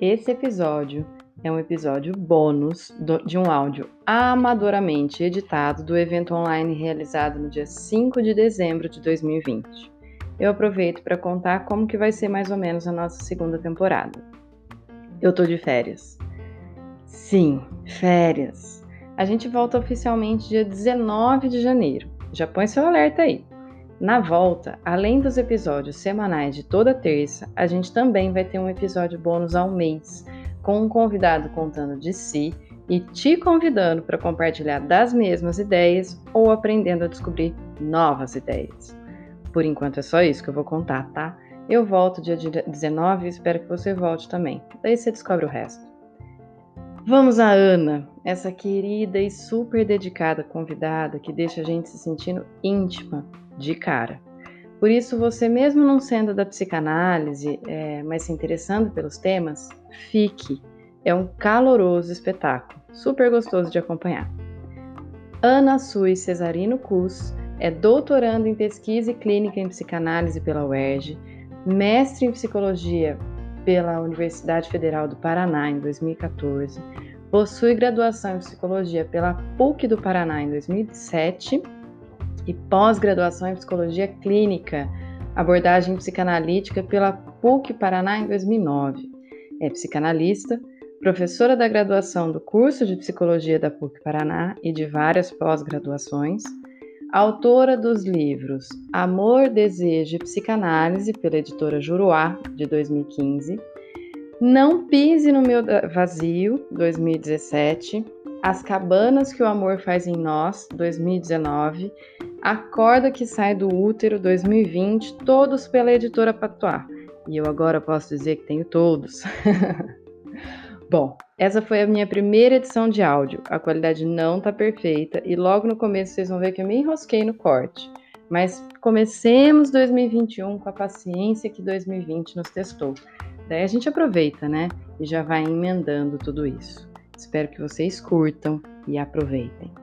Esse episódio é um episódio bônus de um áudio amadoramente editado do evento online realizado no dia 5 de dezembro de 2020. Eu aproveito para contar como que vai ser mais ou menos a nossa segunda temporada. Eu tô de férias. Sim, férias. A gente volta oficialmente dia 19 de janeiro. Já põe seu alerta aí. Na volta, além dos episódios semanais de toda terça, a gente também vai ter um episódio bônus ao mês, com um convidado contando de si e te convidando para compartilhar das mesmas ideias ou aprendendo a descobrir novas ideias. Por enquanto é só isso que eu vou contar, tá? Eu volto dia 19 e espero que você volte também. Daí você descobre o resto. Vamos a Ana, essa querida e super dedicada convidada que deixa a gente se sentindo íntima de cara. Por isso, você mesmo não sendo da psicanálise, é, mas se interessando pelos temas, fique. É um caloroso espetáculo, super gostoso de acompanhar. Ana Sui Cesarino Cus é doutorando em pesquisa e clínica em psicanálise pela UERJ, mestre em psicologia pela Universidade Federal do Paraná em 2014, possui graduação em psicologia pela PUC do Paraná em 2007 e pós-graduação em psicologia clínica, abordagem psicanalítica pela PUC Paraná em 2009. É psicanalista, professora da graduação do curso de psicologia da PUC Paraná e de várias pós-graduações, autora dos livros Amor, Desejo e Psicanálise pela editora Juruá de 2015, Não Pise no Meu Vazio 2017, As Cabanas que o Amor Faz em Nós 2019 a Corda que Sai do Útero 2020, todos pela editora Patois. E eu agora posso dizer que tenho todos. Bom, essa foi a minha primeira edição de áudio. A qualidade não tá perfeita e logo no começo vocês vão ver que eu me enrosquei no corte. Mas comecemos 2021 com a paciência que 2020 nos testou. Daí a gente aproveita, né? E já vai emendando tudo isso. Espero que vocês curtam e aproveitem.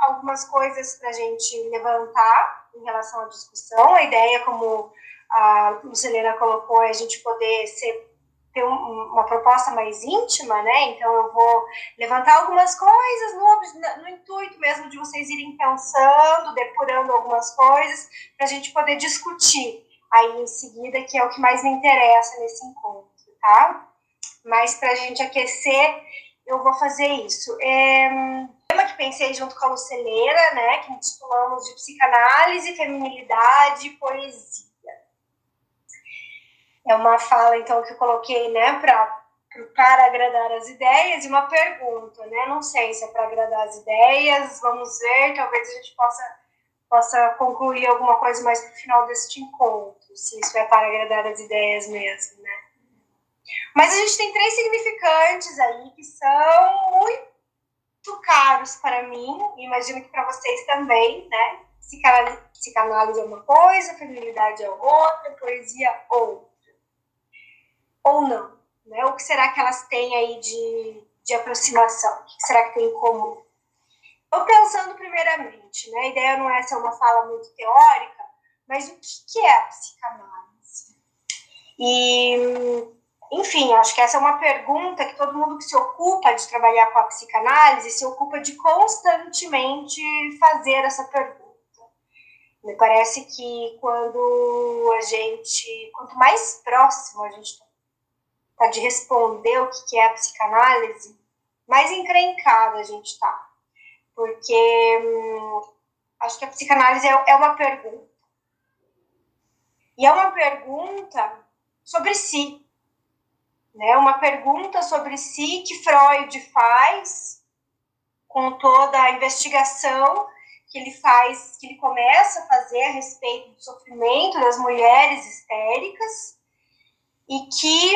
algumas coisas para a gente levantar em relação à discussão. A ideia, como a Lucilena colocou, é a gente poder ser, ter um, uma proposta mais íntima, né? Então, eu vou levantar algumas coisas no, no intuito mesmo de vocês irem pensando, depurando algumas coisas, para a gente poder discutir aí em seguida, que é o que mais me interessa nesse encontro, tá? Mas para a gente aquecer, eu vou fazer isso. É tema que pensei junto com a Luceleira, né, que intitulamos de psicanálise, feminilidade e poesia. É uma fala, então, que eu coloquei, né, para para agradar as ideias e uma pergunta, né? Não sei se é para agradar as ideias, vamos ver, talvez a gente possa possa concluir alguma coisa mais para o final deste encontro, se isso é para agradar as ideias mesmo, né? Mas a gente tem três significantes aí que são muito caros para mim, e imagino que para vocês também, né? Psicanálise, é uma coisa, feminilidade é outra, poesia outra. Ou não, né? O que será que elas têm aí de, de aproximação? O que será que tem em comum? Estou pensando primeiramente, né? A ideia não é ser uma fala muito teórica, mas o que é a psicanálise? E enfim, acho que essa é uma pergunta que todo mundo que se ocupa de trabalhar com a psicanálise se ocupa de constantemente fazer essa pergunta. Me parece que quando a gente, quanto mais próximo a gente está de responder o que é a psicanálise, mais encrencado a gente está. Porque hum, acho que a psicanálise é, é uma pergunta. E é uma pergunta sobre si, né, uma pergunta sobre si que Freud faz com toda a investigação que ele faz, que ele começa a fazer a respeito do sofrimento das mulheres histéricas e que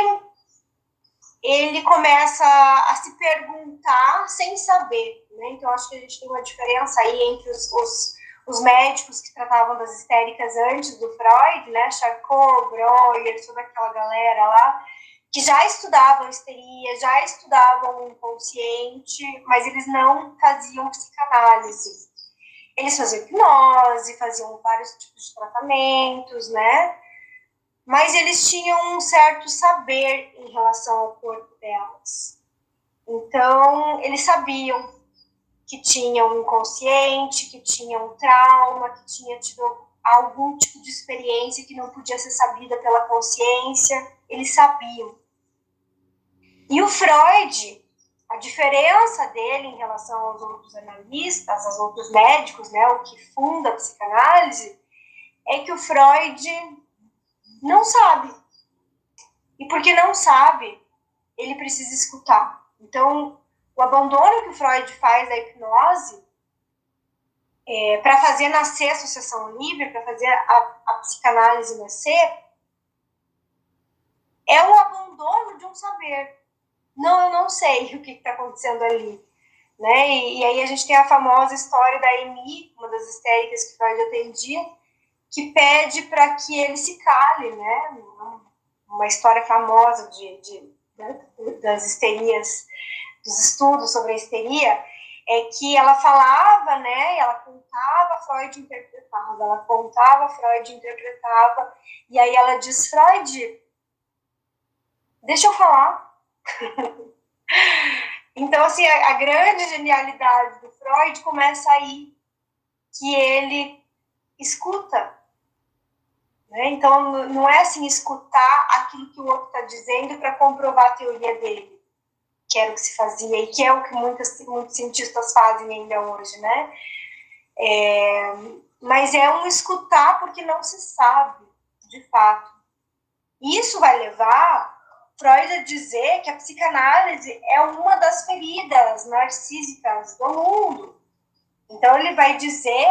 ele começa a se perguntar sem saber. Né? Então, acho que a gente tem uma diferença aí entre os, os, os médicos que tratavam das histéricas antes do Freud, né? Charcot, Breuer, toda aquela galera lá, que já estudavam histeria, já estudavam o inconsciente, mas eles não faziam psicanálise. Eles faziam hipnose, faziam vários tipos de tratamentos, né? Mas eles tinham um certo saber em relação ao corpo delas. Então, eles sabiam que tinham um inconsciente, que tinham um trauma, que tinha tido algum tipo de experiência que não podia ser sabida pela consciência, eles sabiam. E o Freud, a diferença dele em relação aos outros analistas, aos outros médicos, né, o que funda a psicanálise, é que o Freud não sabe. E porque não sabe, ele precisa escutar. Então, o abandono que o Freud faz da hipnose é, para fazer nascer a associação livre, para fazer a, a psicanálise nascer, é o abandono de um saber. Não, eu não sei o que está acontecendo ali. Né? E, e, aí a gente tem a famosa história da Amy, uma das histéricas que Freud atendia, que pede para que ele se cale, né? Uma história famosa de, de né? das histerias, dos estudos sobre a histeria, é que ela falava, né? Ela contava, Freud interpretava, ela contava, Freud interpretava, e aí ela diz, Freud, deixa eu falar. então, assim, a, a grande genialidade do Freud começa aí, que ele escuta, né? Então, não é assim escutar aquilo que o outro está dizendo para comprovar a teoria dele, que era o que se fazia e que é o que muitas, muitos cientistas fazem ainda hoje, né? É, mas é um escutar porque não se sabe, de fato. Isso vai levar Freud a dizer que a psicanálise é uma das feridas narcísicas do mundo. Então, ele vai dizer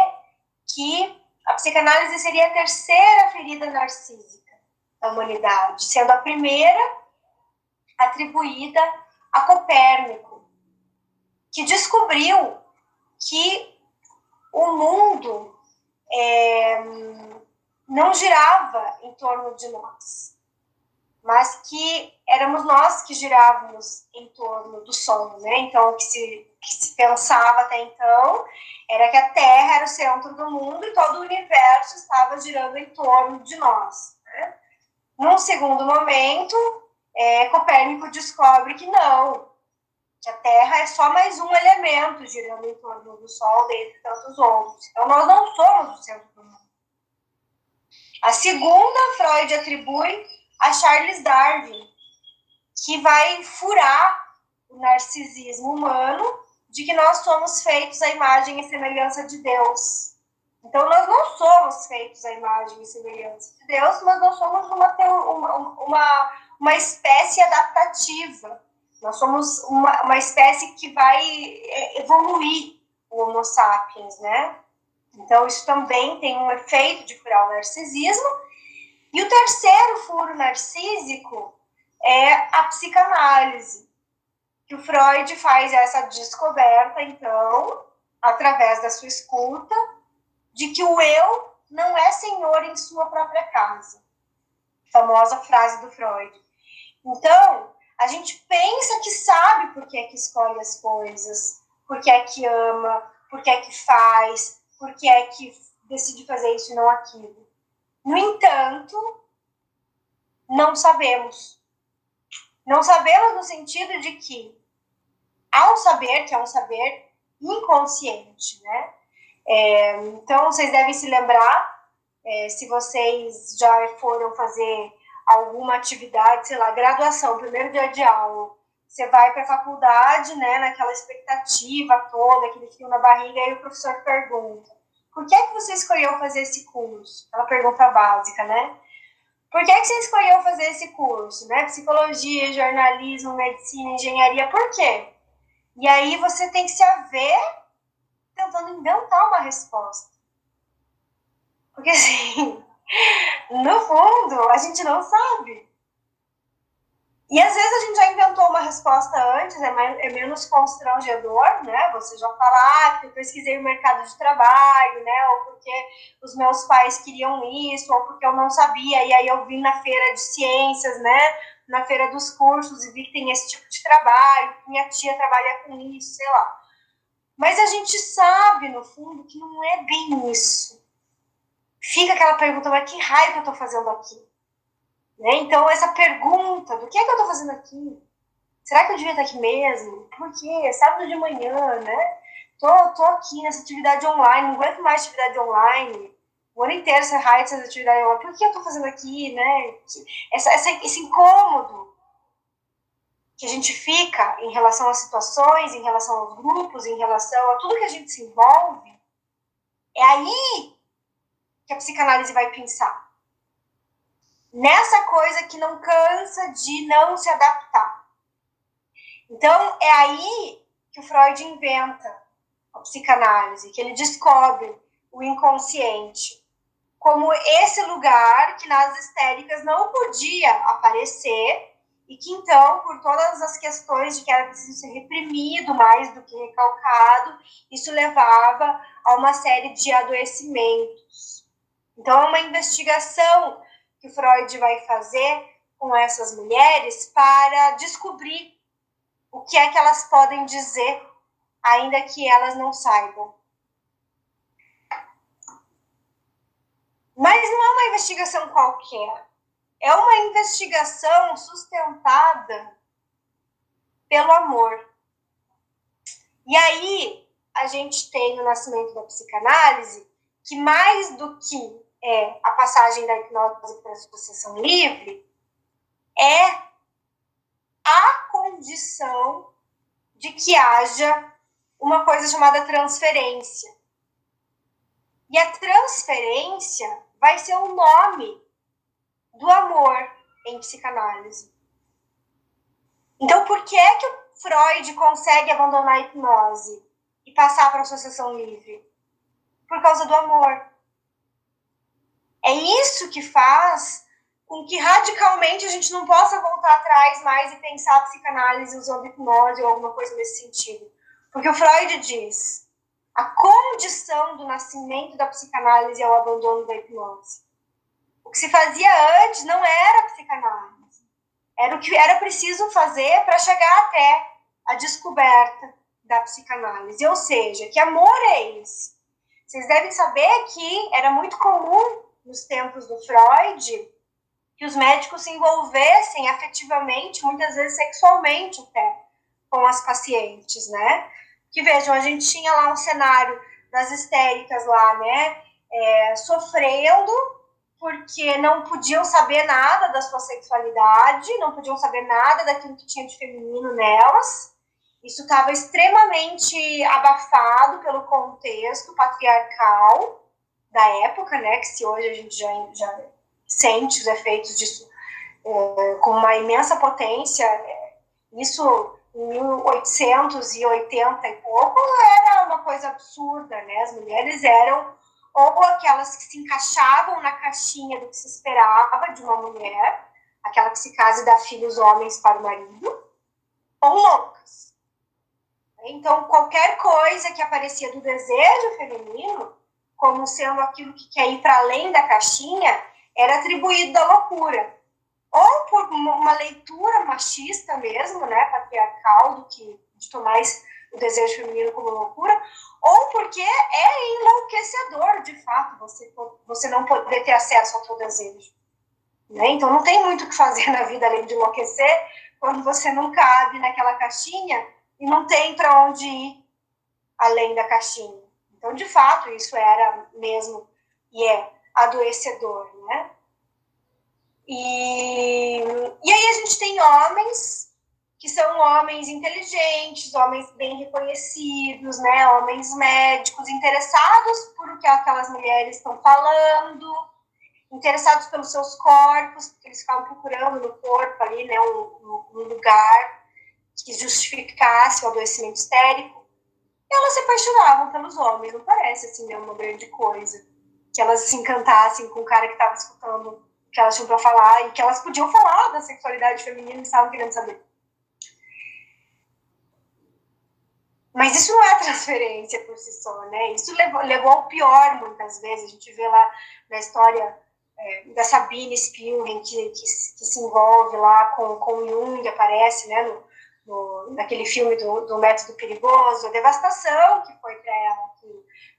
que a psicanálise seria a terceira ferida narcísica da humanidade, sendo a primeira atribuída a Copérnico, que descobriu que o mundo é, não girava em torno de nós, mas que éramos nós que girávamos em torno do Sol, né? Então, o que se, que se pensava até então era que a Terra era o centro do mundo e todo o universo estava girando em torno de nós. Né? Num segundo momento, é, Copérnico descobre que não, que a Terra é só mais um elemento girando em torno do Sol, dentre tantos outros. Então, nós não somos o centro do mundo. A segunda, Freud atribui a Charles Darwin, que vai furar o narcisismo humano de que nós somos feitos à imagem e semelhança de Deus. Então, nós não somos feitos à imagem e semelhança de Deus, mas nós somos uma, uma, uma, uma espécie adaptativa. Nós somos uma, uma espécie que vai é, evoluir o Homo sapiens, né? Então, isso também tem um efeito de curar o narcisismo. E o terceiro furo narcísico é a psicanálise que o Freud faz essa descoberta, então, através da sua escuta, de que o eu não é senhor em sua própria casa. Famosa frase do Freud. Então, a gente pensa que sabe por que é que escolhe as coisas, por que é que ama, por que é que faz, por que é que decide fazer isso e não aquilo. No entanto, não sabemos. Não sabemos no sentido de que há um saber que é um saber inconsciente, né? É, então, vocês devem se lembrar, é, se vocês já foram fazer alguma atividade, sei lá, graduação, primeiro dia de aula, você vai para a faculdade, né, naquela expectativa toda, aquele frio na barriga, e o professor pergunta, por que é que você escolheu fazer esse curso? Aquela pergunta básica, né? Por que, é que você escolheu fazer esse curso, né? Psicologia, jornalismo, medicina, engenharia, por quê? E aí você tem que se haver tentando inventar uma resposta. Porque assim, no fundo, a gente não sabe. E às vezes a gente já inventou uma resposta antes, é, mais, é menos constrangedor, né? Você já fala, ah, porque eu pesquisei o mercado de trabalho, né? Ou porque os meus pais queriam isso, ou porque eu não sabia, e aí eu vim na feira de ciências, né? Na feira dos cursos e vi que tem esse tipo de trabalho, minha tia trabalha com isso, sei lá. Mas a gente sabe, no fundo, que não é bem isso. Fica aquela pergunta, mas que raio que eu tô fazendo aqui? Né? Então, essa pergunta do que é que eu estou fazendo aqui? Será que eu devia estar aqui mesmo? Por quê? É sábado de manhã, né? Tô, tô aqui nessa atividade online, não aguento mais atividade online. O ano inteiro você raio dessas atividades online. Por que eu estou fazendo aqui, né? Essa, essa, esse incômodo que a gente fica em relação às situações, em relação aos grupos, em relação a tudo que a gente se envolve, é aí que a psicanálise vai pensar nessa coisa que não cansa de não se adaptar. Então, é aí que o Freud inventa a psicanálise, que ele descobre o inconsciente como esse lugar que nas histéricas não podia aparecer e que então, por todas as questões de que era preciso ser reprimido mais do que recalcado, isso levava a uma série de adoecimentos. Então, é uma investigação que Freud vai fazer com essas mulheres para descobrir o que é que elas podem dizer, ainda que elas não saibam. Mas não é uma investigação qualquer. É uma investigação sustentada pelo amor. E aí a gente tem o nascimento da psicanálise, que mais do que é a passagem da hipnose para a associação livre é a condição de que haja uma coisa chamada transferência. E a transferência vai ser o nome do amor em psicanálise. Então, por que é que o Freud consegue abandonar a hipnose e passar para a associação livre? Por causa do amor. É isso que faz com que radicalmente a gente não possa voltar atrás mais e pensar a psicanálise usando hipnose ou alguma coisa nesse sentido. Porque o Freud diz: a condição do nascimento da psicanálise é o abandono da hipnose. O que se fazia antes não era psicanálise. Era o que era preciso fazer para chegar até a descoberta da psicanálise. Ou seja, que amor é esse? Vocês devem saber que era muito comum nos tempos do Freud, que os médicos se envolvessem afetivamente, muitas vezes sexualmente até, com as pacientes, né? Que vejam, a gente tinha lá um cenário das histéricas lá, né? É, sofrendo porque não podiam saber nada da sua sexualidade, não podiam saber nada daquilo que tinha de feminino nelas. Isso estava extremamente abafado pelo contexto patriarcal da época, né? Que se hoje a gente já, já sente os efeitos disso é, com uma imensa potência, é, isso em 1880 e pouco era uma coisa absurda, né? As mulheres eram ou aquelas que se encaixavam na caixinha do que se esperava de uma mulher, aquela que se casa e dá filhos homens para o marido, ou loucas. Então, qualquer coisa que aparecia do desejo feminino como sendo aquilo que quer ir para além da caixinha, era atribuído da loucura. Ou por uma leitura machista mesmo, né, patriarcal, do que de tomar o desejo feminino como loucura, ou porque é enlouquecedor, de fato, você, você não poder ter acesso ao seu desejo. Né? Então não tem muito o que fazer na vida além de enlouquecer quando você não cabe naquela caixinha e não tem para onde ir além da caixinha. Então, de fato, isso era mesmo e é adoecedor, né? E, e aí a gente tem homens que são homens inteligentes, homens bem reconhecidos, né? Homens médicos interessados por o que aquelas mulheres estão falando, interessados pelos seus corpos, porque eles ficavam procurando no corpo ali, né? Um, um lugar que justificasse o adoecimento histérico, elas se apaixonavam pelos homens, não parece assim né, uma grande coisa. Que elas se encantassem com o cara que estava escutando o que elas tinham para falar e que elas podiam falar da sexualidade feminina e estavam querendo saber. Mas isso não é transferência por si só, né? Isso levou, levou ao pior muitas vezes. A gente vê lá na história é, da Sabine Spielberg, que, que, que, se envolve lá com, com Jung, aparece né, no, no, naquele filme do, do Método Perigoso, a devastação que foi para ela.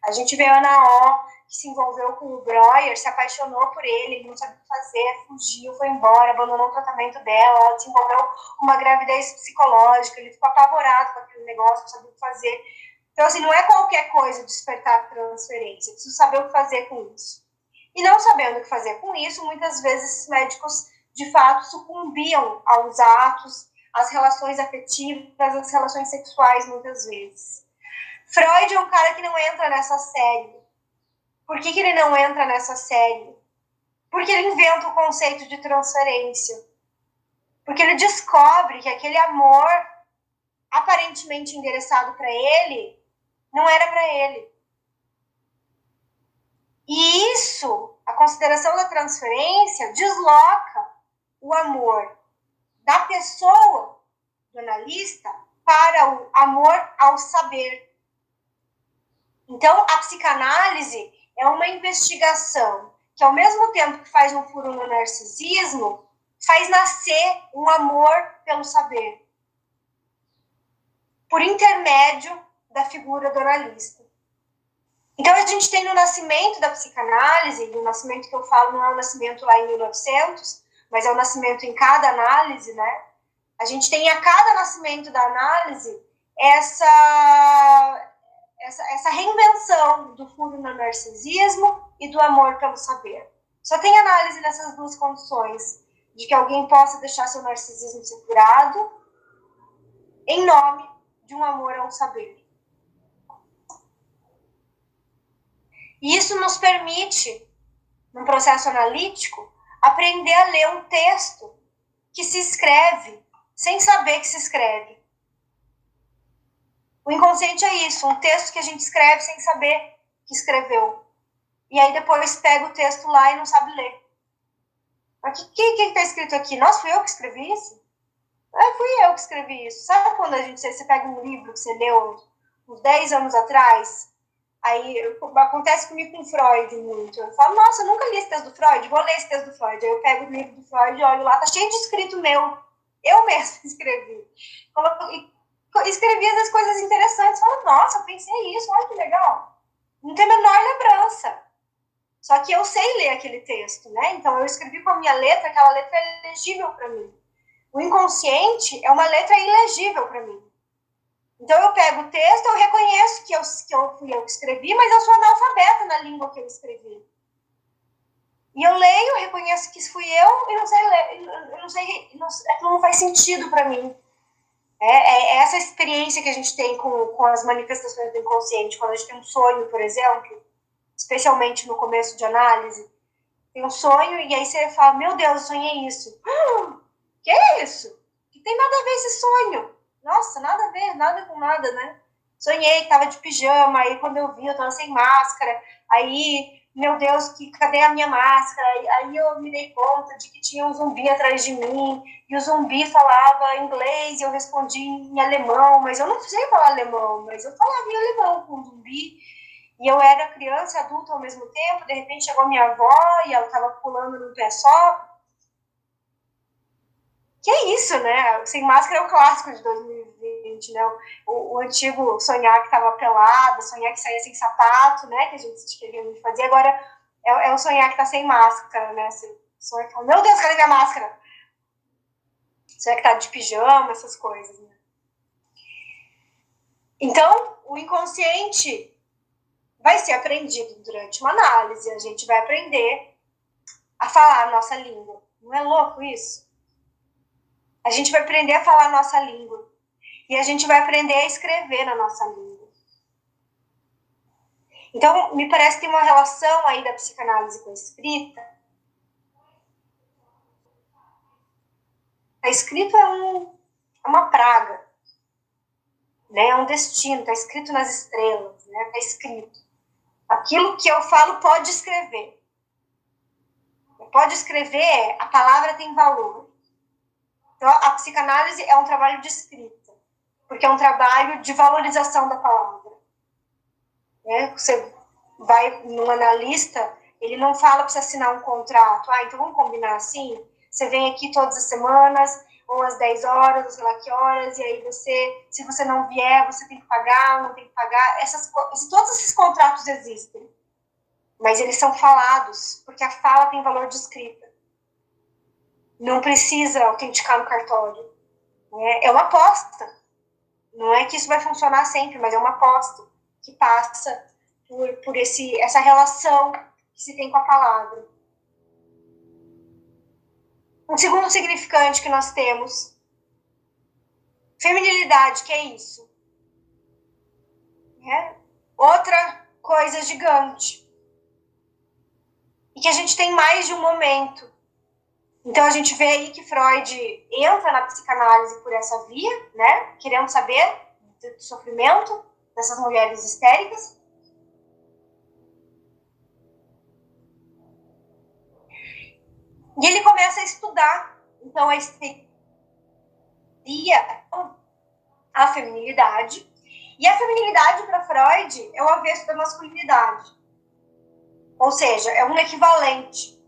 A gente vê a Ana O, que se envolveu com o Breuer, se apaixonou por ele, ele não sabia o que fazer, fugiu, foi embora, abandonou o tratamento dela, ela desenvolveu uma gravidez psicológica, ele ficou apavorado com aquele negócio, não sabia o que fazer. Então, assim, não é qualquer coisa despertar transferência, preciso saber o que fazer com isso. E não sabendo o que fazer com isso, muitas vezes médicos, de fato, sucumbiam aos atos, às relações afetivas, às relações sexuais, muitas vezes. Freud é um cara que não entra nessa série. Por que, que ele não entra nessa série? Porque ele inventa o conceito de transferência. Porque ele descobre que aquele amor aparentemente endereçado para ele não era para ele. E isso, a consideração da transferência, desloca o amor da pessoa, do analista, para o amor ao saber. Então, a psicanálise é uma investigação que, ao mesmo tempo que faz um furo no narcisismo, faz nascer um amor pelo saber, por intermédio da figura do analista. Então, a gente tem no nascimento da psicanálise, e o nascimento que eu falo não é o nascimento lá em 1900, mas é o nascimento em cada análise, né? A gente tem a cada nascimento da análise essa, essa, essa reinvenção do fundo no narcisismo e do amor pelo saber. Só tem análise nessas duas condições, de que alguém possa deixar seu narcisismo ser curado em nome de um amor ao saber. E isso nos permite, num processo analítico, aprender a ler um texto que se escreve sem saber que se escreve. O inconsciente é isso, um texto que a gente escreve sem saber que escreveu. E aí depois pega o texto lá e não sabe ler. Mas o que está escrito aqui? Nossa, fui eu que escrevi isso? É, fui eu que escrevi isso. Sabe quando a gente, você pega um livro que você leu uns 10 anos atrás Aí acontece comigo com Freud muito. Eu falo, nossa, eu nunca li esse texto do Freud, vou ler esse texto do Freud. Aí eu pego o livro do Freud e olho lá, tá cheio de escrito meu. Eu mesmo escrevi. Escrevi as coisas interessantes. Falo, nossa, pensei isso, olha que legal. Não tem a menor lembrança. Só que eu sei ler aquele texto, né? Então eu escrevi com a minha letra, aquela letra é legível para mim. O inconsciente é uma letra ilegível para mim. Então eu pego o texto, eu reconheço que eu, que eu fui eu que escrevi, mas eu sou analfabeta na língua que eu escrevi. E eu leio, reconheço que fui eu e não sei ler, eu não sei, não, aquilo não faz sentido para mim. É, é, essa experiência que a gente tem com, com as manifestações do inconsciente, quando a gente tem um sonho, por exemplo, especialmente no começo de análise, tem um sonho e aí você fala, meu Deus, eu sonhei isso. Hum, que é isso? Que tem nada a ver esse sonho? Nossa, nada a ver, nada com nada, né? Sonhei que tava de pijama, aí quando eu vi, eu tava sem máscara, aí, meu Deus, que, cadê a minha máscara? Aí eu me dei conta de que tinha um zumbi atrás de mim, e o zumbi falava inglês, e eu respondi em alemão, mas eu não sei falar alemão, mas eu falava em alemão com o zumbi, e eu era criança e adulta ao mesmo tempo, de repente chegou minha avó, e ela tava pulando num pé só, que é isso, né? Sem máscara é o clássico de 2020, né? O, o antigo sonhar que estava pelado, sonhar que saía sem sapato, né? Que a gente queria muito fazer. Agora é, é o sonhar que tá sem máscara, né? Você sonha que fala, meu Deus, cadê minha máscara? Sonhar que tá de pijama, essas coisas, né? Então, o inconsciente vai ser aprendido durante uma análise. A gente vai aprender a falar a nossa língua. Não é louco isso? A gente vai aprender a falar a nossa língua. E a gente vai aprender a escrever na nossa língua. Então, me parece que tem uma relação aí da psicanálise com a escrita. A escrita é, um, é uma praga. né? É um destino, está escrito nas estrelas, né? Está escrito. Aquilo que eu falo pode escrever. Pode escrever, a palavra tem valor. Então, a psicanálise é um trabalho de escrita, porque é um trabalho de valorização da palavra. Né? Você vai num analista, ele não fala para você assinar um contrato. Ah, então vamos combinar assim? Você vem aqui todas as semanas, ou às 10 horas, ou sei lá que horas, e aí você, se você não vier, você tem que pagar, não tem que pagar. Essas, todos esses contratos existem, mas eles são falados, porque a fala tem valor de escrita. Não precisa autenticar no cartório. Né? É uma aposta. Não é que isso vai funcionar sempre, mas é uma aposta que passa por, por esse, essa relação que se tem com a palavra. Um segundo significante que nós temos, feminilidade, que é isso? É outra coisa gigante. E que a gente tem mais de um momento. Então a gente vê aí que Freud entra na psicanálise por essa via, né? Querendo saber do sofrimento dessas mulheres histéricas. E ele começa a estudar, então, a histeria, a feminilidade. E a feminilidade, para Freud, é o avesso da masculinidade. Ou seja, é um equivalente.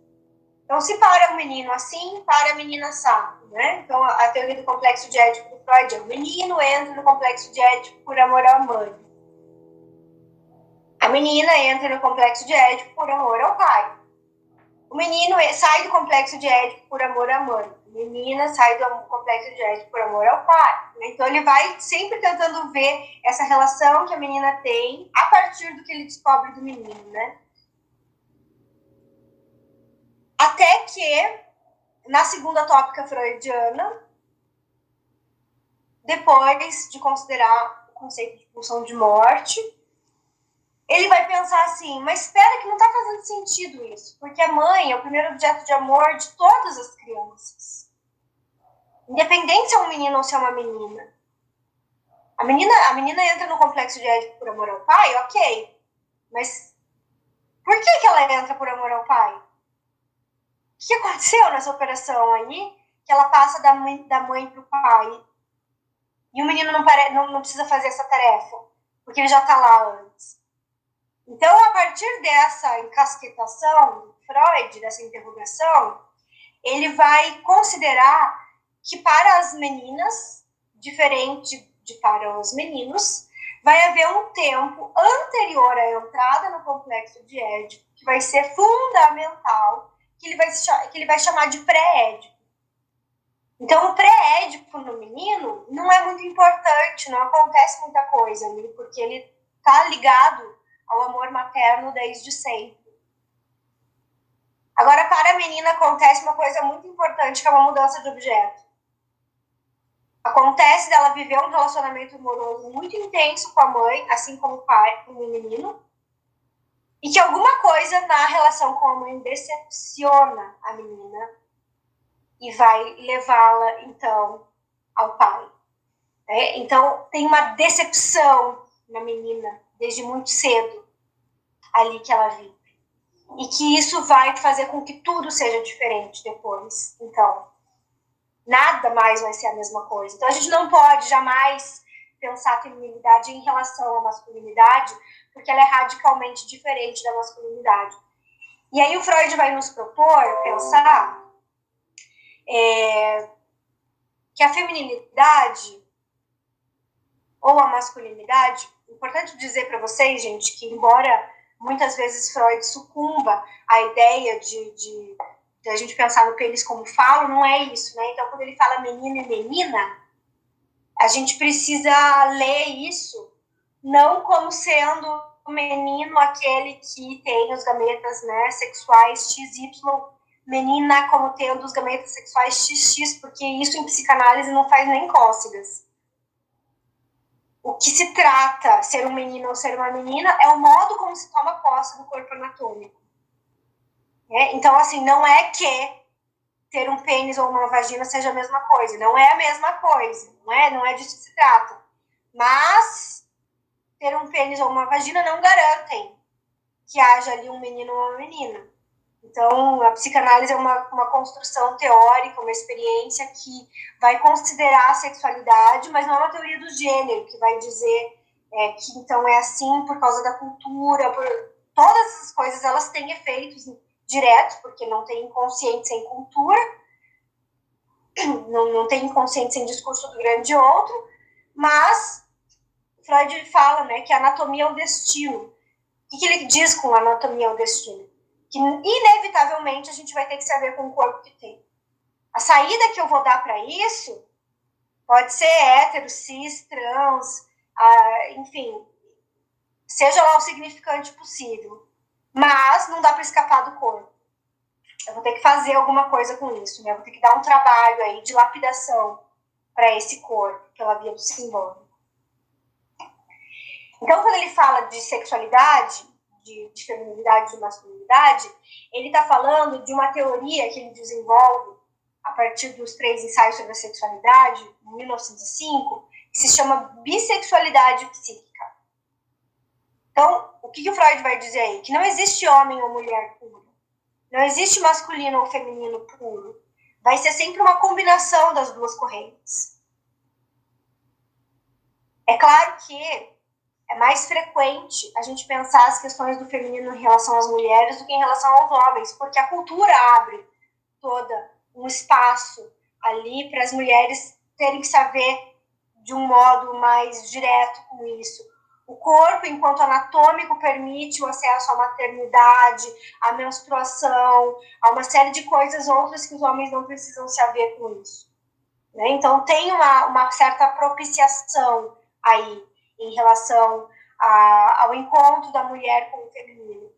Então, se para o menino assim, para a menina sabe, né? Então, a teoria do complexo de Édipo do Freud é o menino entra no complexo de Édipo por amor à mãe. A menina entra no complexo de Édipo por amor ao pai. O menino sai do complexo de Édipo por amor à mãe. A menina sai do complexo de Édipo por amor ao pai. Então ele vai sempre tentando ver essa relação que a menina tem a partir do que ele descobre do menino, né? Até que na segunda tópica freudiana, depois de considerar o conceito de pulsão de morte, ele vai pensar assim, mas espera que não está fazendo sentido isso, porque a mãe é o primeiro objeto de amor de todas as crianças. Independente se é um menino ou se é uma menina. A menina, a menina entra no complexo de Édipo por amor ao pai, ok. Mas por que, que ela entra por amor ao pai? O que aconteceu nessa operação aí? Que ela passa da mãe, da mãe para o pai. E o menino não, pare, não, não precisa fazer essa tarefa, porque ele já está lá antes. Então, a partir dessa encasquetação, Freud, dessa interrogação, ele vai considerar que para as meninas, diferente de para os meninos, vai haver um tempo anterior à entrada no complexo de Édipo, que vai ser fundamental, que ele vai, que ele vai chamar de pré-édipo. Então, o pré-édipo no menino não é muito importante, não acontece muita coisa ali, porque ele está ligado ao amor materno desde sempre. Agora, para a menina, acontece uma coisa muito importante, que é uma mudança de objeto. Acontece dela viver um relacionamento amoroso muito intenso com a mãe, assim como o pai, com o menino, e que alguma coisa na relação com a mãe decepciona a menina e vai levá-la, então, ao pai. É? Então, tem uma decepção na menina desde muito cedo ali que ela vive. E que isso vai fazer com que tudo seja diferente depois. Então, nada mais vai ser a mesma coisa. Então, a gente não pode jamais pensar a feminilidade em relação à masculinidade, porque ela é radicalmente diferente da masculinidade. E aí o Freud vai nos propor pensar é, que a feminilidade ou a masculinidade, importante dizer para vocês, gente, que embora muitas vezes Freud sucumba à ideia de, de, de, a gente pensar no pênis como falo, não é isso, né? Então, quando ele fala menino e menina, a gente precisa ler isso não como sendo o menino aquele que tem os gametas né, sexuais XY, menina como tendo os gametas sexuais XX, porque isso em psicanálise não faz nem cócegas o que se trata, ser um menino ou ser uma menina, é o modo como se toma posse do corpo anatômico. É? Então, assim, não é que ter um pênis ou uma vagina seja a mesma coisa. Não é a mesma coisa. Não é, não é disso que se trata. Mas ter um pênis ou uma vagina não garantem que haja ali um menino ou uma menina. Então, a psicanálise é uma, uma construção teórica, uma experiência que vai considerar a sexualidade, mas não é uma teoria do gênero, que vai dizer é, que então é assim por causa da cultura, por todas essas coisas, elas têm efeitos diretos, porque não tem inconsciente sem cultura, não, não tem inconsciente sem discurso do grande outro, mas Freud fala né, que a anatomia é o destino. O que, ele diz com anatomia é o destino? Que inevitavelmente a gente vai ter que saber com o corpo que tem. A saída que eu vou dar para isso pode ser hétero, cis, trans, enfim, seja lá o significante possível. Mas não dá para escapar do corpo. Eu vou ter que fazer alguma coisa com isso, né? Eu vou ter que dar um trabalho aí de lapidação para esse corpo, pela via do simbólico. Então, quando ele fala de sexualidade, de, de feminilidade de masculinidade, ele está falando de uma teoria que ele desenvolve a partir dos três ensaios sobre a sexualidade, em 1905, que se chama bissexualidade psíquica. Então, o que, que o Freud vai dizer aí? Que não existe homem ou mulher puro. Não existe masculino ou feminino puro. Vai ser sempre uma combinação das duas correntes. É claro que é mais frequente a gente pensar as questões do feminino em relação às mulheres do que em relação aos homens, porque a cultura abre toda um espaço ali para as mulheres terem que saber de um modo mais direto com isso. O corpo, enquanto anatômico, permite o acesso à maternidade, à menstruação, a uma série de coisas outras que os homens não precisam se haver com isso. Né? Então, tem uma, uma certa propiciação aí em relação a, ao encontro da mulher com o feminino.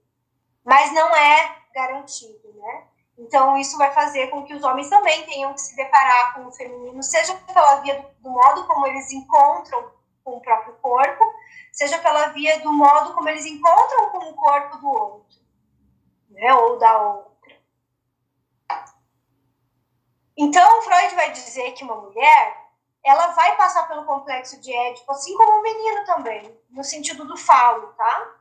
Mas não é garantido, né? Então, isso vai fazer com que os homens também tenham que se deparar com o feminino, seja pela via do, do modo como eles encontram com o próprio corpo, seja pela via do modo como eles encontram com o corpo do outro, né? Ou da outra. Então, Freud vai dizer que uma mulher ela vai passar pelo complexo de Édipo, assim como o menino também, no sentido do falo, tá?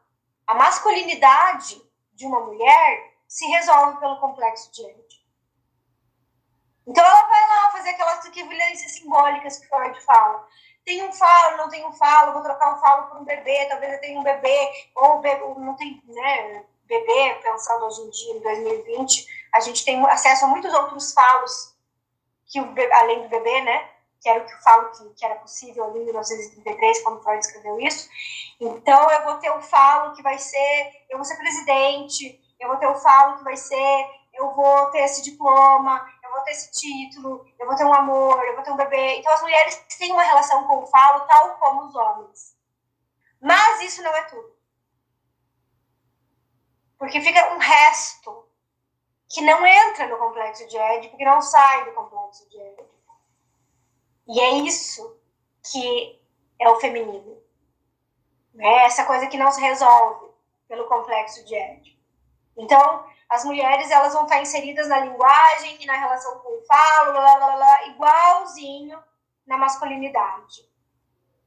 A masculinidade de uma mulher se resolve pelo complexo de Édipo. Então ela vai lá fazer aquelas equivalências simbólicas que Freud fala. Tem um falo, não tem um falo, vou trocar um falo por um bebê, talvez eu tenha um bebê, ou bebê, não tem, né, bebê, pensando hoje em dia, em 2020, a gente tem acesso a muitos outros falos que o bebê, além do bebê, né? Que era o que eu falo que, que era possível ali em 1933, quando Freud escreveu isso. Então, eu vou ter o falo que vai ser, eu vou ser presidente, eu vou ter o falo que vai ser, eu vou ter esse diploma, eu vou ter esse título, eu vou ter um amor, eu vou ter um bebê. Então, as mulheres têm uma relação com o falo, tal como os homens. Mas isso não é tudo. Porque fica um resto que não entra no complexo de Édipo, que não sai do complexo de Édipo. E é isso que é o feminino. É essa coisa que não se resolve pelo complexo de Édipo. Então, as mulheres elas vão estar inseridas na linguagem e na relação com o falo, blá, blá, blá, igualzinho na masculinidade.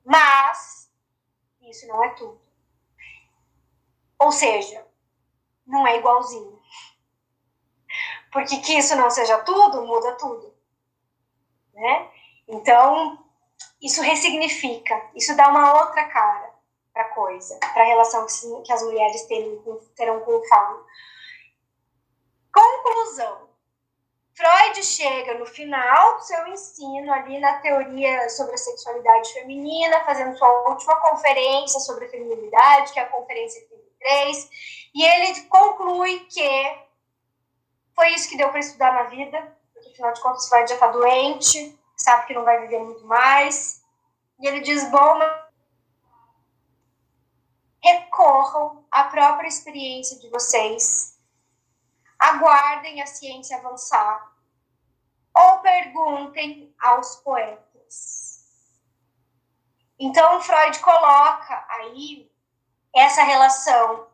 Mas isso não é tudo. Ou seja, não é igualzinho. Porque que isso não seja tudo, muda tudo. Né? Então, isso ressignifica, isso dá uma outra cara para a coisa, para a relação que, que, as mulheres terem, terão com o falo. Conclusão. Freud chega no final do seu ensino, ali na teoria sobre a sexualidade feminina, fazendo sua última conferência sobre a feminilidade, que é a conferência 33, e ele conclui que foi isso que deu para estudar na vida, porque afinal de contas Freud já está doente, sabe que não vai viver muito mais. E ele diz: bom, recorram à própria experiência de vocês, aguardem a ciência avançar, ou perguntem aos poetas. Então, Freud coloca aí essa relação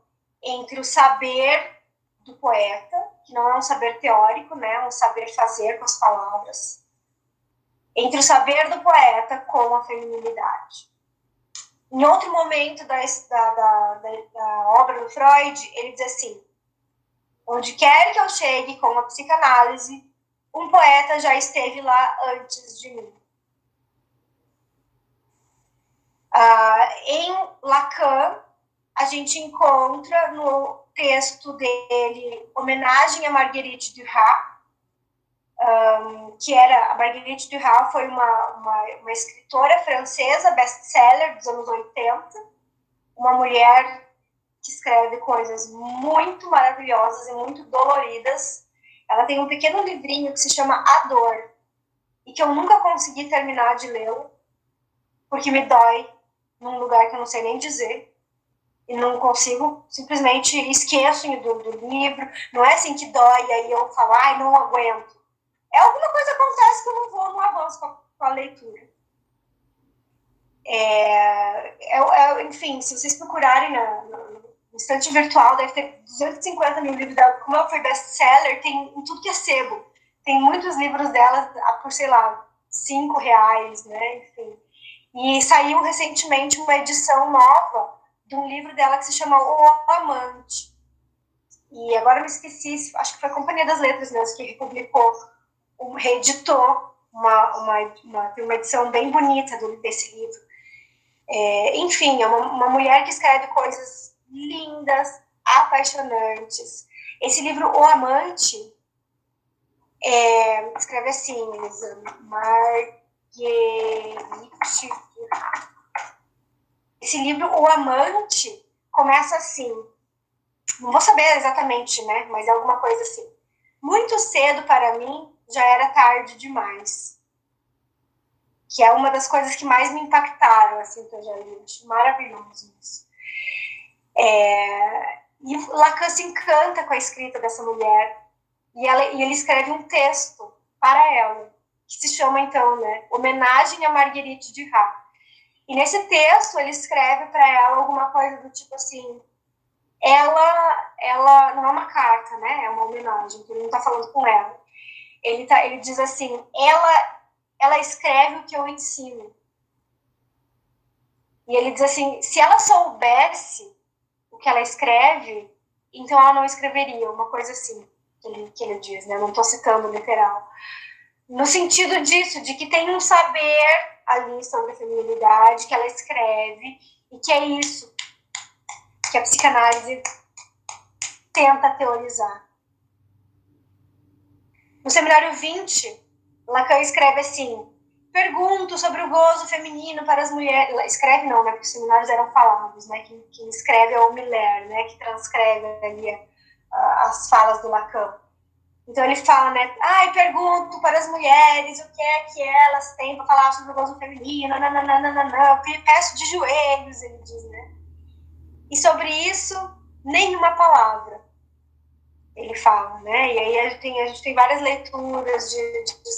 entre o saber do poeta, que não é um saber teórico, né, é um saber fazer com as palavras, entre o saber do poeta com a feminilidade. Em outro momento da, da, da, da obra do Freud, ele diz assim: onde quer que eu chegue com a psicanálise, um poeta já esteve lá antes de mim. Uh, em Lacan, a gente encontra no texto dele Homenagem a Marguerite Duras, um, que era a Marguerite Duras foi uma, uma, uma escritora francesa, best-seller dos anos 80, uma mulher que escreve coisas muito maravilhosas e muito doloridas. Ela tem um pequeno livrinho que se chama A Dor, e que eu nunca consegui terminar de lê-lo, porque me dói num lugar que eu não sei nem dizer, e não consigo, simplesmente esqueço do, do livro. Não é assim que dói, e aí eu falo, ai, não aguento é alguma coisa acontece que eu não vou, não avanço com a, com a leitura. É, é, é, enfim, se vocês procurarem na, no estante virtual, deve ter 250 mil livros dela. Como ela foi best-seller, tem em tudo que é sebo. Tem muitos livros dela por, sei lá, cinco reais, né? Enfim. E saiu recentemente uma edição nova de um livro dela que se chama O Amante. E agora eu me esqueci, acho que foi a Companhia das Letras mesmo que republicou um, reeditou uma, uma, uma, uma edição bem bonita desse livro. É, enfim, é uma, uma mulher que escreve coisas lindas, apaixonantes. Esse livro, O Amante, é, escreve assim, Marguerite. Esse livro, O Amante, começa assim. Não vou saber exatamente, né? Mas é alguma coisa assim. Muito cedo para mim, já era tarde demais. Que é uma das coisas que mais me impactaram, assim, que eu já li. Acho maravilhoso isso. É... E Lacan se encanta com a escrita dessa mulher. E, ela, e ele escreve um texto para ela, que se chama, então, né, Homenagem a Marguerite de Rá. E nesse texto ele escreve para ela alguma coisa do tipo assim, ela, ela não é uma carta, né? É uma homenagem, ele não está falando com ela ele, tá, ele diz assim: ela, ela escreve o que eu ensino. E ele diz assim: se ela soubesse o que ela escreve, então ela não escreveria, uma coisa assim, que ele, que ele diz, né? Não estou citando literal. No sentido disso, de que tem um saber ali sobre a feminilidade, que ela escreve, e que é isso que a psicanálise tenta teorizar. No seminário 20, Lacan escreve assim: pergunto sobre o gozo feminino para as mulheres. Escreve não, né? Porque os seminários eram falados, né? Quem, quem escreve é o Miller, né? Que transcreve ali as falas do Lacan. Então ele fala, né? Ai, pergunto para as mulheres o que é que elas têm para falar sobre o gozo feminino, nananana, peço de joelhos, ele diz, né? E sobre isso, nenhuma palavra ele fala, né? E aí a gente tem, a gente tem várias leituras de, de, de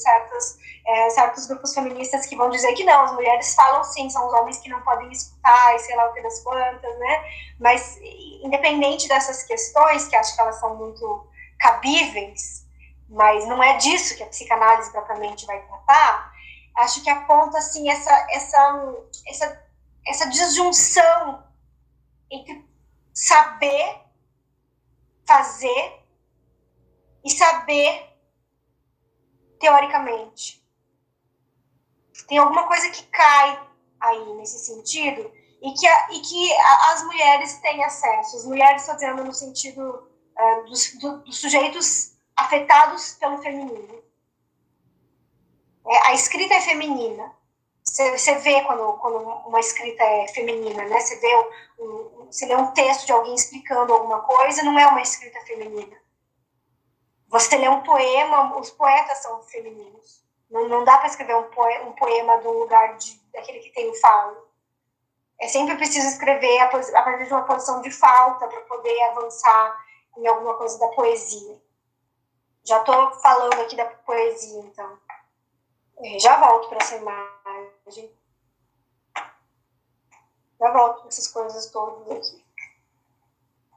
é, certos grupos feministas que vão dizer que não, as mulheres falam sim, são os homens que não podem escutar e sei lá o que das quantas, né? Mas independente dessas questões, que acho que elas são muito cabíveis, mas não é disso que a psicanálise propriamente vai tratar, acho que aponta assim essa essa essa essa disjunção entre saber fazer e saber teoricamente. Tem alguma coisa que cai aí nesse sentido e que, a, e que a, as mulheres têm acesso. As mulheres, dizendo no sentido uh, dos, do, dos, sujeitos afetados pelo feminino. É, a escrita é feminina. Você vê quando, quando uma escrita é feminina, né? Você vê um, você lê um texto de alguém explicando alguma coisa, não é uma escrita feminina. Você lê um poema, os poetas são femininos. Não, não dá para escrever um poema, um poema um lugar de, daquele que tem o falo. É sempre preciso escrever a, a partir de uma posição de falta para poder avançar em alguma coisa da poesia. Já estou falando aqui da poesia, então. É, já volto para essa imagem. Já volto para essas coisas todas aqui.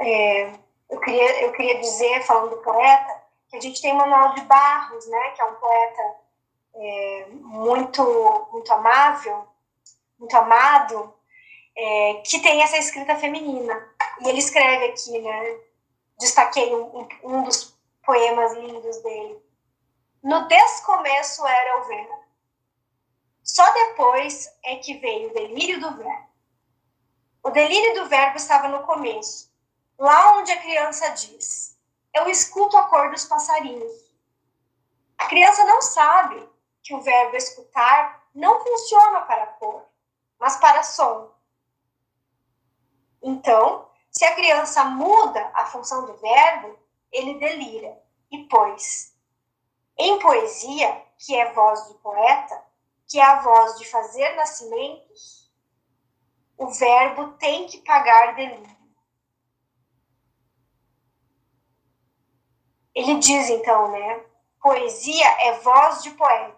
É, eu, queria, eu queria dizer, falando do poeta, que a gente tem Manuel de Barros, né, que é um poeta é, muito, muito amável, muito amado, é, que tem essa escrita feminina. E ele escreve aqui, né? Destaquei um, um dos poemas lindos dele. No descomeço era o verbo. Só depois é que veio o delírio do verbo. O delírio do verbo estava no começo, lá onde a criança diz: Eu escuto a cor dos passarinhos. A criança não sabe que o verbo escutar não funciona para cor, mas para som. Então, se a criança muda a função do verbo, ele delira. E pois, em poesia, que é voz de poeta, que é a voz de fazer nascimentos, o verbo tem que pagar delírio. Ele diz então, né? Poesia é voz de poeta.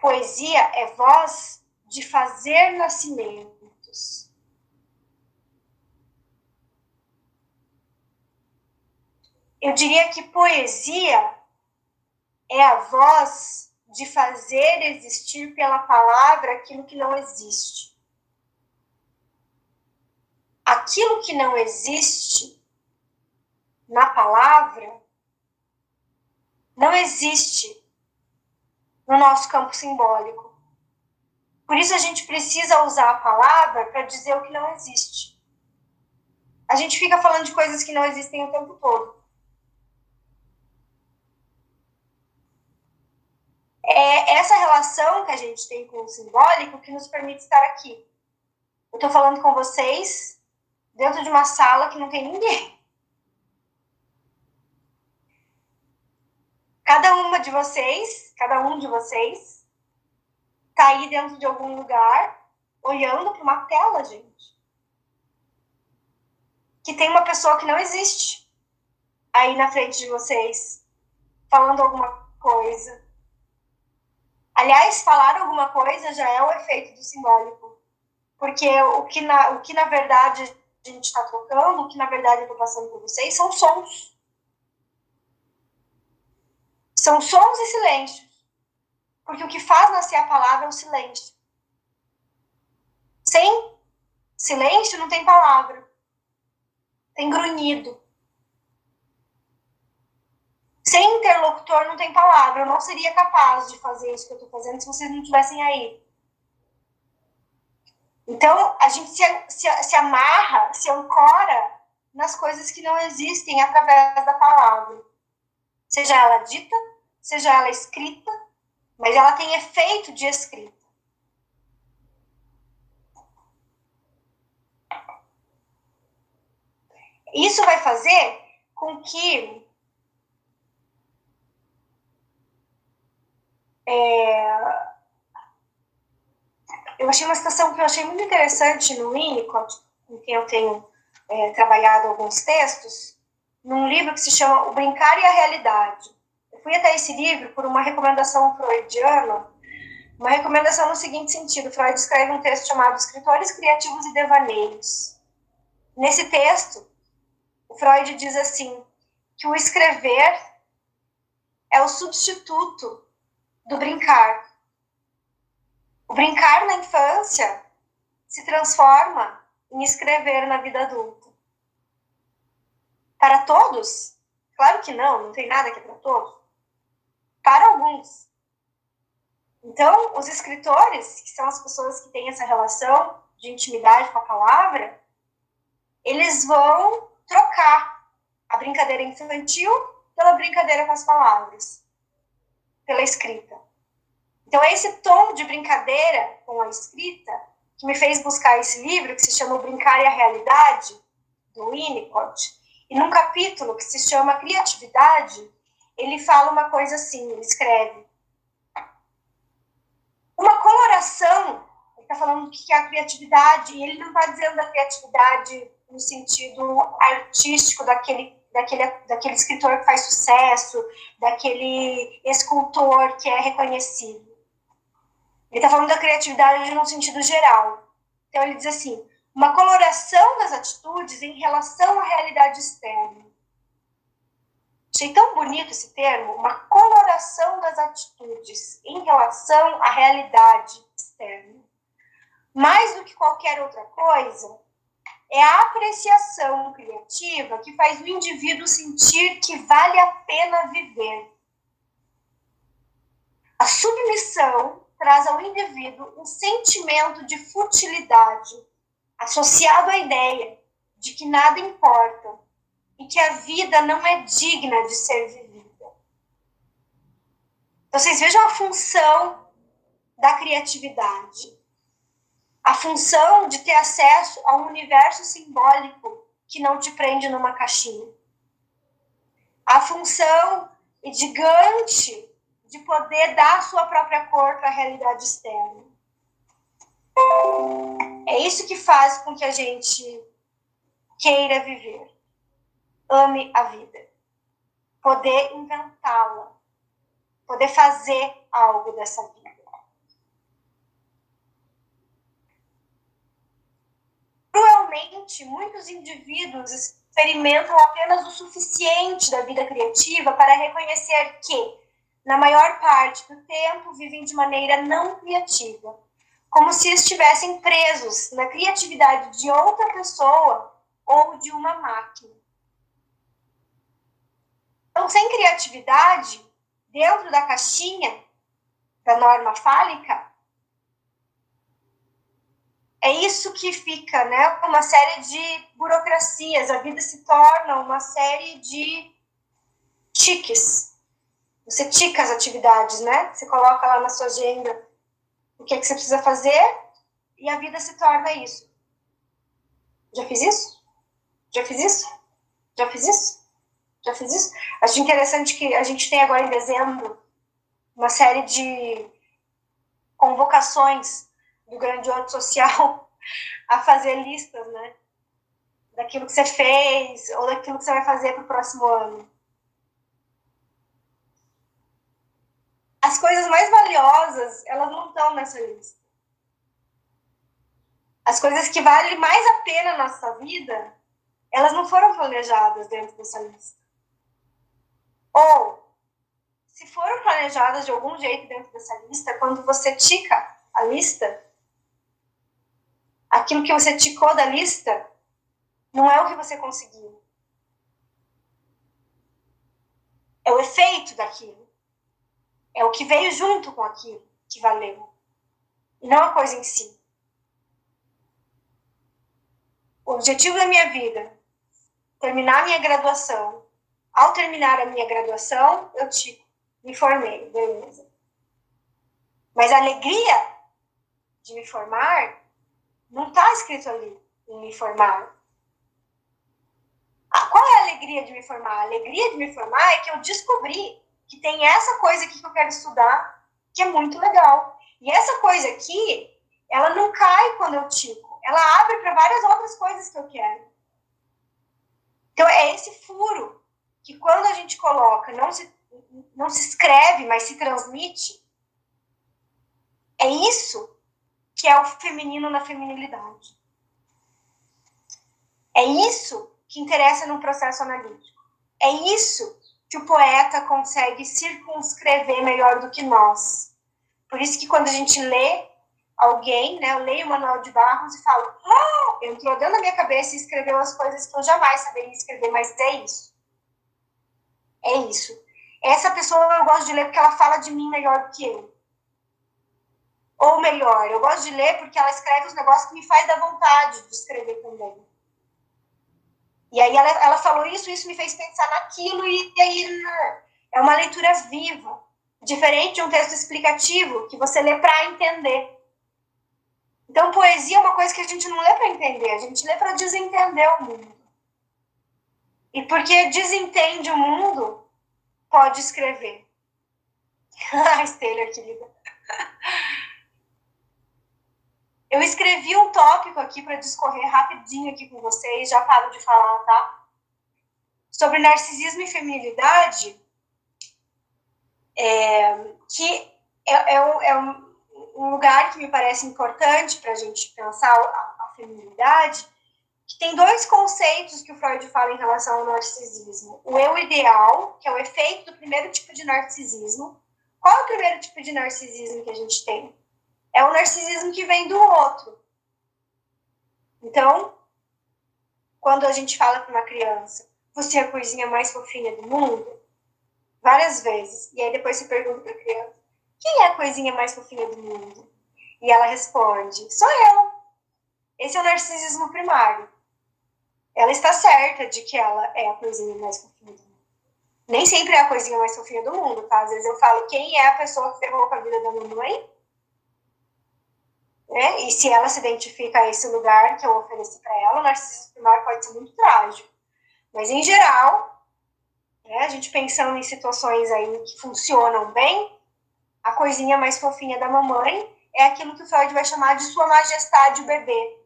Poesia é voz de fazer nascimentos. Eu diria que poesia é a voz de fazer existir pela palavra aquilo que não existe. Aquilo que não existe na palavra não existe no nosso campo simbólico. Por isso a gente precisa usar a palavra para dizer o que não existe. A gente fica falando de coisas que não existem o tempo todo. É essa relação que a gente tem com o simbólico que nos permite estar aqui. Eu estou falando com vocês dentro de uma sala que não tem ninguém. Cada uma de vocês, cada um de vocês, tá aí dentro de algum lugar, olhando para uma tela, gente. Que tem uma pessoa que não existe aí na frente de vocês, falando alguma coisa. Aliás, falar alguma coisa já é o efeito do simbólico. Porque o que na, o que na verdade a gente está trocando, o que na verdade eu estou passando por vocês, são sons. São sons e silêncios. Porque o que faz nascer a palavra é o silêncio. Sem silêncio não tem palavra. Tem grunhido. Sem interlocutor não tem palavra. Eu não seria capaz de fazer isso que eu estou fazendo se vocês não estivessem aí. Então, a gente se, se, se amarra, se ancora nas coisas que não existem através da palavra. Seja ela dita, seja ela escrita, mas ela tem efeito de escrita. Isso vai fazer com que é, eu achei uma citação que eu achei muito interessante no Winnicott, com quem eu tenho é, trabalhado alguns textos, num livro que se chama O Brincar e a Realidade fui até esse livro por uma recomendação freudiana, uma recomendação no seguinte sentido: Freud escreve um texto chamado Escritores Criativos e Devaneios. Nesse texto, o Freud diz assim: que o escrever é o substituto do brincar. O brincar na infância se transforma em escrever na vida adulta. Para todos? Claro que não, não tem nada que é para todos para alguns. Então, os escritores, que são as pessoas que têm essa relação de intimidade com a palavra, eles vão trocar a brincadeira infantil pela brincadeira com as palavras, pela escrita. Então, é esse tom de brincadeira com a escrita que me fez buscar esse livro, que se chama Brincar e a Realidade, do Winnicott, e num capítulo que se chama Criatividade, ele fala uma coisa assim, ele escreve. Uma coloração, ele está falando que é a criatividade, e ele não está dizendo a criatividade no sentido artístico daquele, daquele, daquele escritor que faz sucesso, daquele escultor que é reconhecido. Ele está falando da criatividade no sentido geral. Então ele diz assim, uma coloração das atitudes em relação à realidade externa. Achei tão bonito esse termo, uma coloração das atitudes em relação à realidade externa. mais do que qualquer outra coisa, é a apreciação criativa que faz o indivíduo sentir que vale a pena viver. A submissão traz ao indivíduo um sentimento de futilidade, associado à ideia de que nada importa e que a vida não é digna de ser vivida. Então, vocês vejam a função da criatividade a função de ter acesso a um universo simbólico que não te prende numa caixinha. A função gigante de poder dar a sua própria cor para a realidade externa. É isso que faz com que a gente queira viver, ame a vida, poder inventá-la, poder fazer algo dessa vida. Cruelmente, muitos indivíduos experimentam apenas o suficiente da vida criativa para reconhecer que, na maior parte do tempo, vivem de maneira não criativa, como se estivessem presos na criatividade de outra pessoa ou de uma máquina. Então, sem criatividade, dentro da caixinha da norma fálica, é isso que fica, né? Uma série de burocracias. A vida se torna uma série de tiques. Você tica as atividades, né? Você coloca lá na sua agenda o que é que você precisa fazer e a vida se torna isso. Já fiz isso? Já fiz isso? Já fiz isso? Já fiz isso? Acho interessante que a gente tem agora em dezembro uma série de convocações do grande outro social a fazer listas, né? Daquilo que você fez ou daquilo que você vai fazer para o próximo ano. As coisas mais valiosas, elas não estão nessa lista. As coisas que valem mais a pena na nossa vida, elas não foram planejadas dentro dessa lista. Ou, se foram planejadas de algum jeito dentro dessa lista, quando você tica a lista, aquilo que você ticou da lista não é o que você conseguiu. É o efeito daquilo. É o que veio junto com aquilo que valeu. E não a coisa em si. O objetivo da minha vida, terminar minha graduação. Ao terminar a minha graduação, eu te me formei, beleza. Mas a alegria de me formar não está escrito ali em me formar. Ah, qual é a alegria de me formar? A alegria de me formar é que eu descobri que tem essa coisa aqui que eu quero estudar, que é muito legal. E essa coisa aqui, ela não cai quando eu tico. Ela abre para várias outras coisas que eu quero. Então, é esse furo que quando a gente coloca, não se, não se escreve, mas se transmite. É isso que é o feminino na feminilidade. É isso que interessa no processo analítico. É isso que o poeta consegue circunscrever melhor do que nós. Por isso que quando a gente lê alguém, né, eu leio o Manuel de Barros e falo, ah, entrou dentro da minha cabeça e escreveu as coisas que eu jamais saberia escrever, mas é isso. É isso. Essa pessoa eu gosto de ler porque ela fala de mim melhor do que eu. Ou melhor, eu gosto de ler porque ela escreve os negócios que me faz dar vontade de escrever também. E aí ela, ela falou isso, isso me fez pensar naquilo, e, e aí é uma leitura viva, diferente de um texto explicativo que você lê para entender. Então, poesia é uma coisa que a gente não lê para entender, a gente lê para desentender o mundo. E porque desentende o mundo, pode escrever. Ai, Taylor, querida. Eu escrevi um tópico aqui para discorrer rapidinho aqui com vocês, já paro de falar, tá? Sobre narcisismo e feminilidade, é, que é, é, um, é, um, lugar que me parece importante para a gente pensar a, a feminilidade, que tem dois conceitos que o Freud fala em relação ao narcisismo. O eu ideal, que é o efeito do primeiro tipo de narcisismo. Qual é o primeiro tipo de narcisismo que a gente tem? É o narcisismo que vem do outro. Então, quando a gente fala para uma criança, você é a coisinha mais fofinha do mundo, várias vezes, e aí depois você pergunta para a criança, quem é a coisinha mais fofinha do mundo? E ela responde, sou eu. Esse é o narcisismo primário. Ela está certa de que ela é a coisinha mais fofinha do mundo. Nem sempre é a coisinha mais fofinha do mundo, tá? Às vezes eu falo, quem é a pessoa que ferrou com a vida da mamãe? Né? E se ela se identifica a esse lugar que eu ofereci para ela, o narcisismo primário pode ser muito trágico. Mas, em geral, né, a gente pensando em situações aí que funcionam bem, a coisinha mais fofinha da mamãe é aquilo que o Freud vai chamar de sua majestade bebê.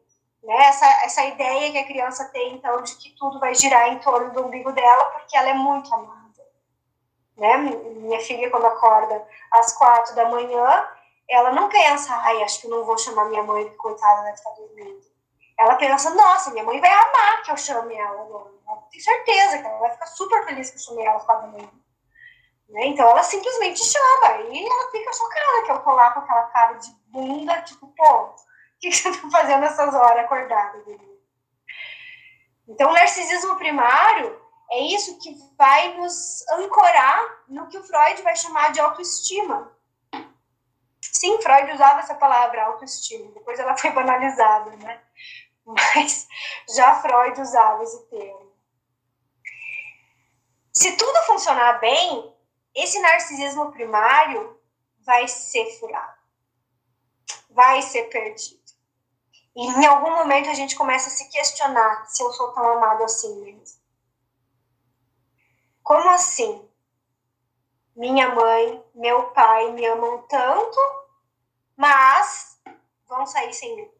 Né? Essa, essa ideia que a criança tem, então, de que tudo vai girar em torno do umbigo dela, porque ela é muito amada. Né? Minha filha, quando acorda às quatro da manhã, ela não pensa, ai, acho que não vou chamar minha mãe, porque coitada deve estar dormindo. Ela pensa, nossa, minha mãe vai amar que eu chame ela agora. tenho certeza que ela vai ficar super feliz que eu chamei ela quatro da manhã. Né? Então ela simplesmente chama e ela fica chocada que eu tô lá com aquela cara de bunda, tipo, pô, que, você tá fazendo essas horas acordada? Então o narcisismo primário é isso que vai nos ancorar no que o Freud vai chamar de autoestima. Sim, Freud usava essa palavra, autoestima, depois ela foi banalizada, né? Mas já Freud usava esse termo. Se tudo funcionar bem, esse narcisismo primário vai ser furado, vai ser perdido. E em algum momento a gente começa a se questionar se eu sou tão amado assim mesmo. Como assim? Minha mãe, meu pai me amam tanto, mas vão sair sem mim.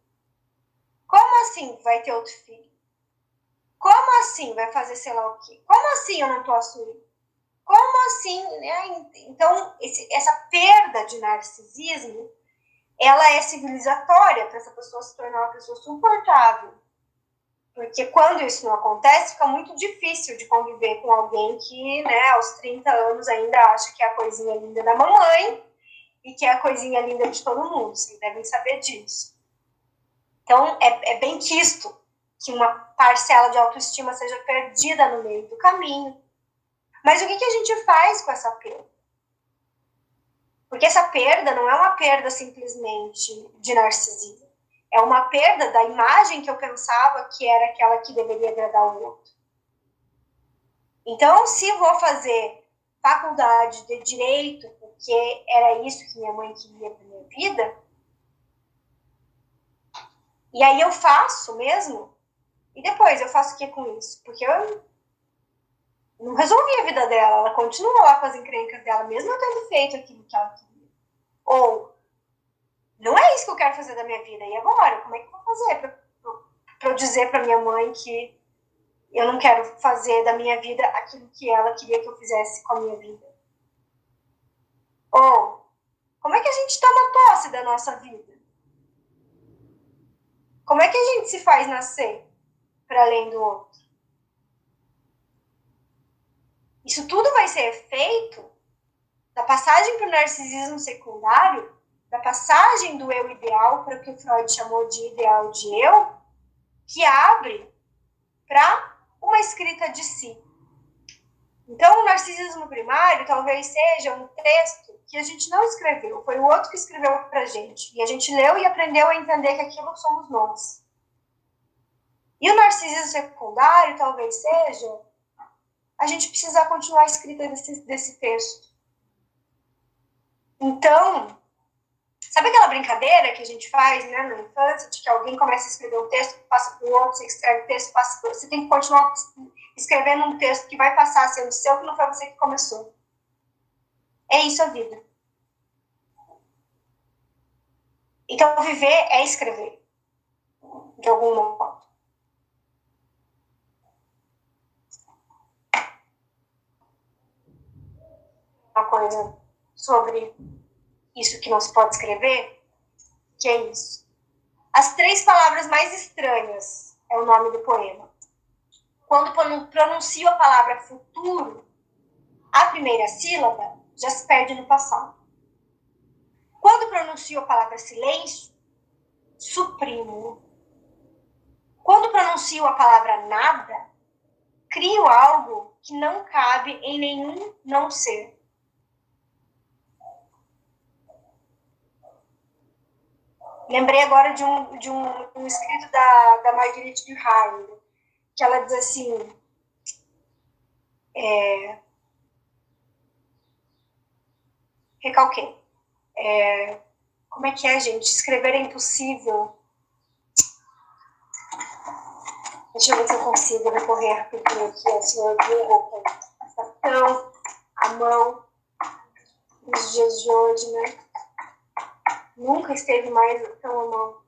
Como assim vai ter outro filho? Como assim vai fazer sei lá o quê? Como assim eu não posso ir? Como assim? Né? Então, esse, essa perda de narcisismo, ela é civilizatória para essa pessoa se tornar uma pessoa suportável. Porque quando isso não acontece, fica muito difícil de conviver com alguém que, né, aos 30 anos ainda acha que é a coisinha linda da mamãe e que é a coisinha linda de todo mundo. Vocês devem saber disso. Então, é, é bem quisto que uma parcela de autoestima seja perdida no meio do caminho mas o que, que a gente faz com essa perda? Porque essa perda não é uma perda simplesmente de narcisismo. É uma perda da imagem que eu pensava que era aquela que deveria agradar o outro. Então, se vou fazer faculdade de direito, porque era isso que minha mãe queria para minha vida, e aí eu faço mesmo, e depois eu faço o que com isso? Porque eu não resolvi a vida dela, ela continua lá com as encrencas dela, mesmo eu tendo feito aquilo que ela queria. Ou, não é isso que eu quero fazer da minha vida, e agora? Como é que eu vou fazer para eu dizer para minha mãe que eu não quero fazer da minha vida aquilo que ela queria que eu fizesse com a minha vida? Ou, como é que a gente toma posse da nossa vida? Como é que a gente se faz nascer para além do outro? Isso tudo vai ser feito da passagem para o narcisismo secundário, da passagem do eu ideal para o que Freud chamou de ideal de eu, que abre para uma escrita de si. Então, o narcisismo primário talvez seja um texto que a gente não escreveu, foi o outro que escreveu para gente. E a gente leu e aprendeu a entender que aquilo somos nós. E o narcisismo secundário talvez seja a gente precisa continuar a escrita desse, desse texto. Então, sabe aquela brincadeira que a gente faz né, na infância, de que alguém começa a escrever um texto, passa para o outro, você escreve o texto, passa para Você tem que continuar escrevendo um texto que vai passar sendo seu, que não foi você que começou. É isso a vida. Então, viver é escrever, de algum modo. Uma coisa sobre isso que não se pode escrever, que é isso. As três palavras mais estranhas é o nome do poema. Quando pronuncio a palavra futuro, a primeira sílaba já se perde no passado. Quando pronuncio a palavra silêncio, suprimo. pronuncio a palavra nada, crio algo que não cabe em nenhum não ser. Lembrei agora de um, de um, um escrito da, da Marguerite Duras, que ela diz assim, é, recalquei. É, como é que é, gente? Escrever é impossível. Deixa eu ver se eu consigo recorrer rapidinho aqui ao senhor Google, à mão nos dias de hoje, né? Nunca esteve mais tão mão.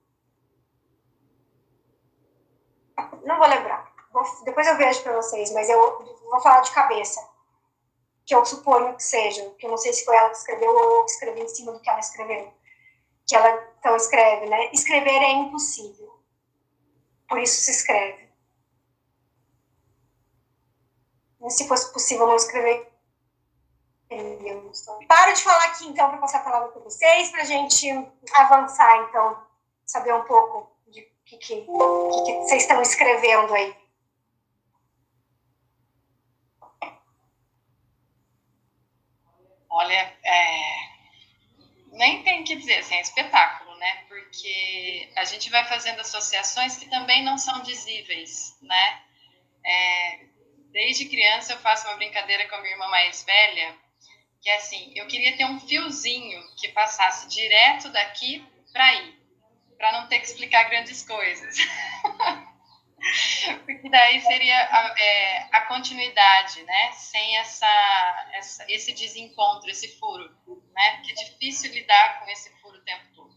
Não vou lembrar. Vou, depois eu vejo para vocês, mas eu vou falar de cabeça. Que eu suponho que seja. Que eu não sei se foi ela que escreveu ou eu que escrevi em cima do que ela escreveu. Que ela então escreve, né? Escrever é impossível. Por isso se escreve. Se fosse possível não escrever, Paro de falar aqui, então, para passar a palavra para vocês, para a gente avançar, então, saber um pouco de o que, que, que, que vocês estão escrevendo aí. Olha, é... nem tem que dizer, assim, é espetáculo, né? Porque a gente vai fazendo associações que também não são dizíveis, né? É... Desde criança eu faço uma brincadeira com a minha irmã mais velha, que é assim, eu queria ter um fiozinho que passasse direto daqui para aí, para não ter que explicar grandes coisas. Porque daí seria a, é, a, continuidade, né? Sem essa, essa, esse desencontro, esse furo, né? Porque é difícil lidar com esse furo o tempo todo.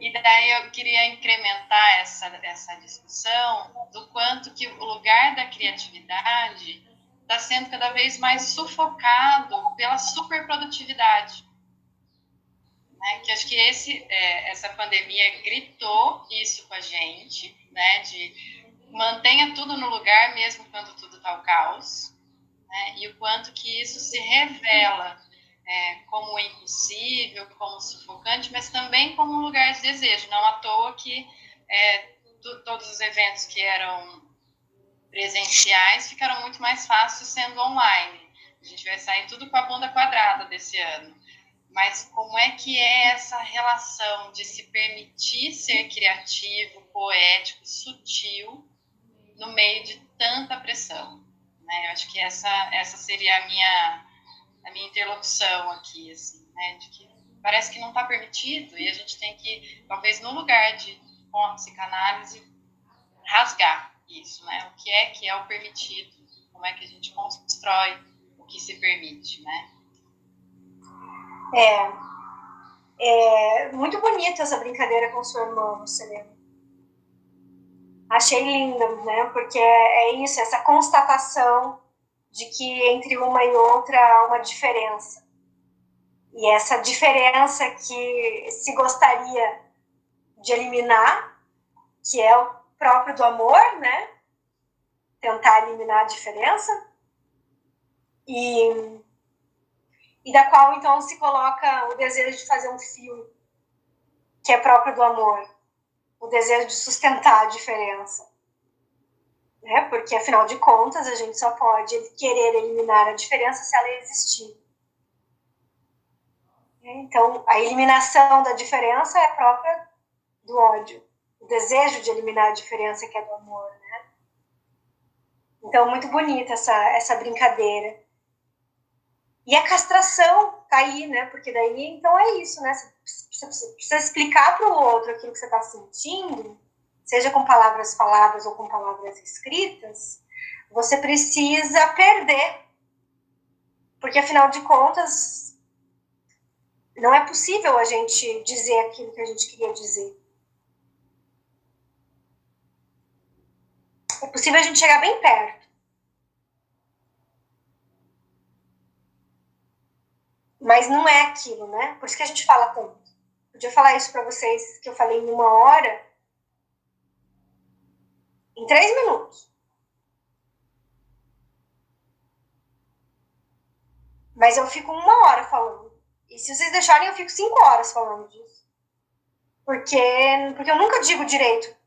E daí eu queria incrementar essa, essa discussão do quanto que o lugar da criatividade está sendo cada vez mais sufocado pela superprodutividade. Né? Que acho que esse, é, essa pandemia gritou isso com a gente, né? de mantenha tudo no lugar mesmo quando tudo está o caos, né? e o quanto que isso se revela é, como impossível, como sufocante, mas também como um lugar de desejo. Não à toa que é, todos os eventos que eram presenciais ficaram muito mais fáceis sendo online. A gente vai sair tudo com a bunda quadrada desse ano. Mas como é que é essa relação de se permitir ser criativo, poético, sutil no meio de tanta pressão? Né? Eu acho que essa, essa seria a minha, a minha interlocução aqui, assim, né? De que parece que não está permitido e a gente tem que, talvez no lugar de psicanálise, rasgar isso, né? O que é que é o permitido? Como é que a gente constrói o que se permite, né? É, é muito bonita essa brincadeira com sua irmã, Selena. Achei linda, né? Porque é, isso, essa constatação de que entre uma e outra há uma diferença. E essa diferença que se gostaria de eliminar, que é próprio do amor, né? Tentar eliminar a diferença. E, e da qual então se coloca o desejo de fazer um fio, que é próprio do amor, o desejo de sustentar a diferença. Né? Porque afinal de contas a gente só pode querer eliminar a diferença se ela existir. Então, a eliminação da diferença é própria do ódio desejo de eliminar a diferença que é do amor, né? Então, muito bonita essa, essa brincadeira. E a castração tá aí, né? Porque daí, então é isso, né? Você precisa explicar para o outro aquilo que você está sentindo, seja com palavras faladas ou com palavras escritas, você precisa perder. Porque, afinal de contas, não é possível a gente dizer aquilo que a gente queria dizer. É possível a gente chegar bem perto. Mas não é aquilo, né? Por isso que a gente fala tanto. Podia falar isso para vocês que eu falei em uma hora, em três minutos. Mas eu fico uma hora falando. E se vocês deixarem, eu fico cinco horas falando disso. Porque, porque eu nunca digo direito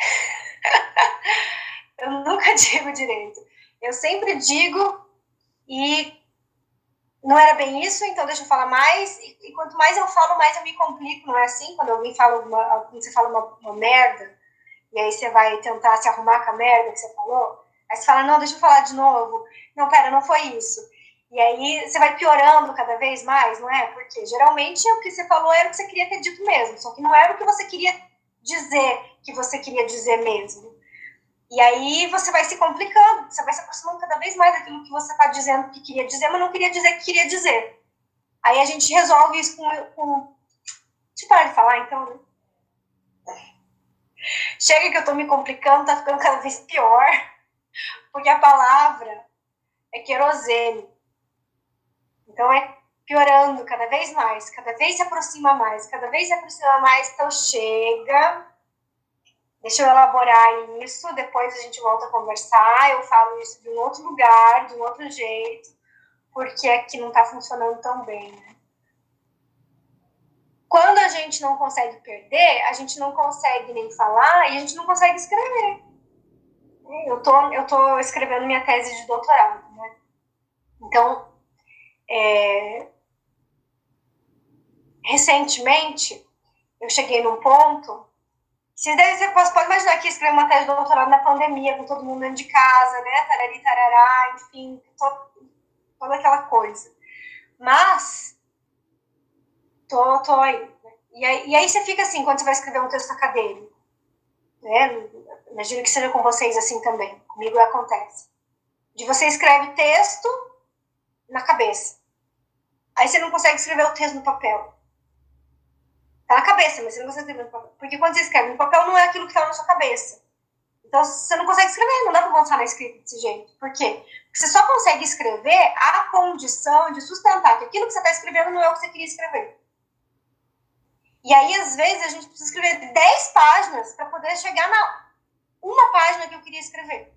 eu nunca digo direito. Eu sempre digo e não era bem isso, então deixa eu falar mais. E, e, quanto mais eu falo, mais eu me complico, não é assim? Quando alguém fala quando você fala uma, uma, merda, e aí você vai tentar se arrumar com a merda que você falou, aí você fala, não, deixa eu falar de novo. Não, pera, não foi isso. E aí você vai piorando cada vez mais, não é? Porque geralmente o que você falou era o que você queria ter dito mesmo, só que não era o que você queria dizer que você queria dizer mesmo. E aí você vai se complicando, você vai se aproximando cada vez mais daquilo que você está dizendo que queria dizer, mas não queria dizer que queria dizer. Aí a gente resolve isso com. com... Deixa eu parar de falar então, né? Chega que eu estou me complicando, tá ficando cada vez pior, porque a palavra é querosene. Então é piorando cada vez mais, cada vez se aproxima mais, cada vez se aproxima mais, então chega Deixa eu elaborar isso, depois a gente volta a conversar. Eu falo isso de um outro lugar, de um outro jeito, porque aqui não está funcionando tão bem. Né? Quando a gente não consegue perder, a gente não consegue nem falar e a gente não consegue escrever. Eu tô, eu tô escrevendo minha tese de doutorado, né? Então, é... recentemente, eu cheguei num ponto devem ser, pode imaginar que escrever uma tese de doutorado na pandemia, com todo mundo dentro de casa, né? Tarari, tarará, enfim, toda aquela coisa. Mas, tô, tô aí. Né? E, aí. e aí você fica assim, quando você vai escrever um texto acadêmico. Né? Imagino que seja com vocês assim também. Comigo acontece. De você escreve texto na cabeça. Aí você não consegue escrever o texto no papel. Tá na cabeça, mas você não consegue escrever no papel. Porque quando você escreve no papel, não é aquilo que tá na sua cabeça. Então, você não consegue escrever, não dá para avançar na escrita desse jeito. Por quê? Porque você só consegue escrever a condição de sustentar que aquilo que você está escrevendo não é o que você queria escrever. E aí, às vezes, a gente precisa escrever 10 páginas para poder chegar na uma página que eu queria escrever.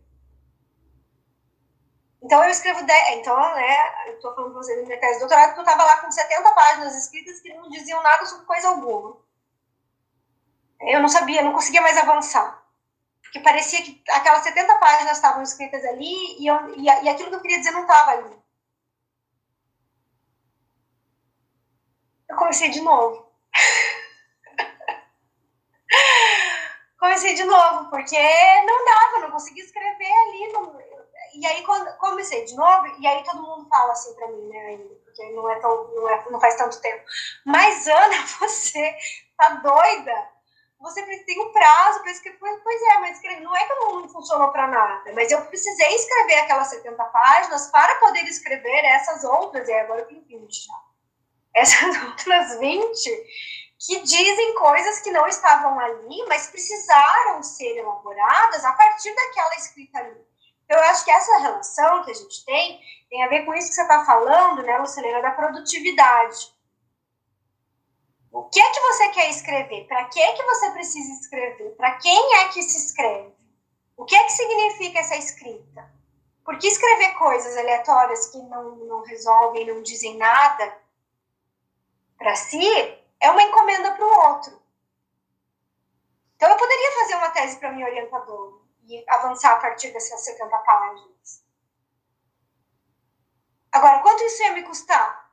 Então eu escrevo 10, então, né, eu estou falando com vocês minha tese de doutorado, porque eu estava lá com 70 páginas escritas que não diziam nada sobre coisa alguma. Eu não sabia, não conseguia mais avançar. Porque parecia que aquelas 70 páginas estavam escritas ali e, eu, e, e aquilo que eu queria dizer não estava ali. Eu comecei de novo. comecei de novo, porque não dava, não conseguia escrever ali. Não, e aí quando comecei de novo, e aí todo mundo fala assim para mim, né, ainda, porque não é tão, não, é, não faz tanto tempo. Mas Ana, você tá doida? Você tem um prazo para escrever. Pois é, mas escrever, não é que não funcionou para nada, mas eu precisei escrever aquelas 70 páginas para poder escrever essas outras, e agora eu tenho 20 já. Essas outras 20 que dizem coisas que não estavam ali, mas precisaram ser elaboradas a partir daquela escrita ali. Eu acho que essa relação que a gente tem tem a ver com isso que você está falando, né, Lucilena, da produtividade. O que é que você quer escrever? Para que é que você precisa escrever? Para quem é que se escreve? O que é que significa essa escrita? Porque escrever coisas aleatórias que não, não resolvem, não dizem nada para si, é uma encomenda para o outro. Então, eu poderia fazer uma tese para minha orientadora e avançar a partir dessas 70 páginas. Agora, quanto isso ia me custar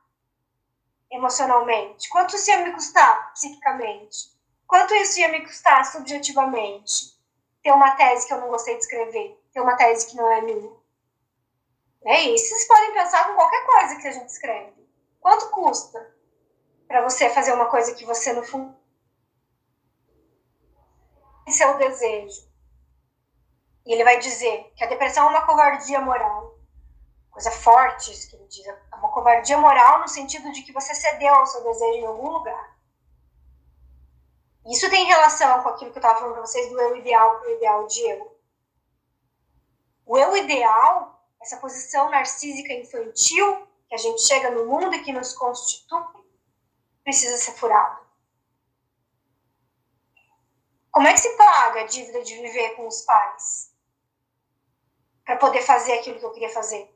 emocionalmente? Quanto isso ia me custar psiquicamente? Quanto isso ia me custar subjetivamente? Ter uma tese que eu não gostei de escrever, ter uma tese que não é minha. É isso. Vocês podem pensar com qualquer coisa que a gente escreve. Quanto custa para você fazer uma coisa que você, no fundo, seu desejo? E ele vai dizer que a depressão é uma covardia moral. Coisa forte isso que ele diz. É uma covardia moral no sentido de que você cedeu ao seu desejo em algum lugar. Isso tem relação com aquilo que eu estava falando para vocês do eu ideal para o ideal de eu. O eu ideal, essa posição narcísica infantil que a gente chega no mundo e que nos constitui, precisa ser furado. Como é que se paga a dívida de viver com os pais? Para poder fazer aquilo que eu queria fazer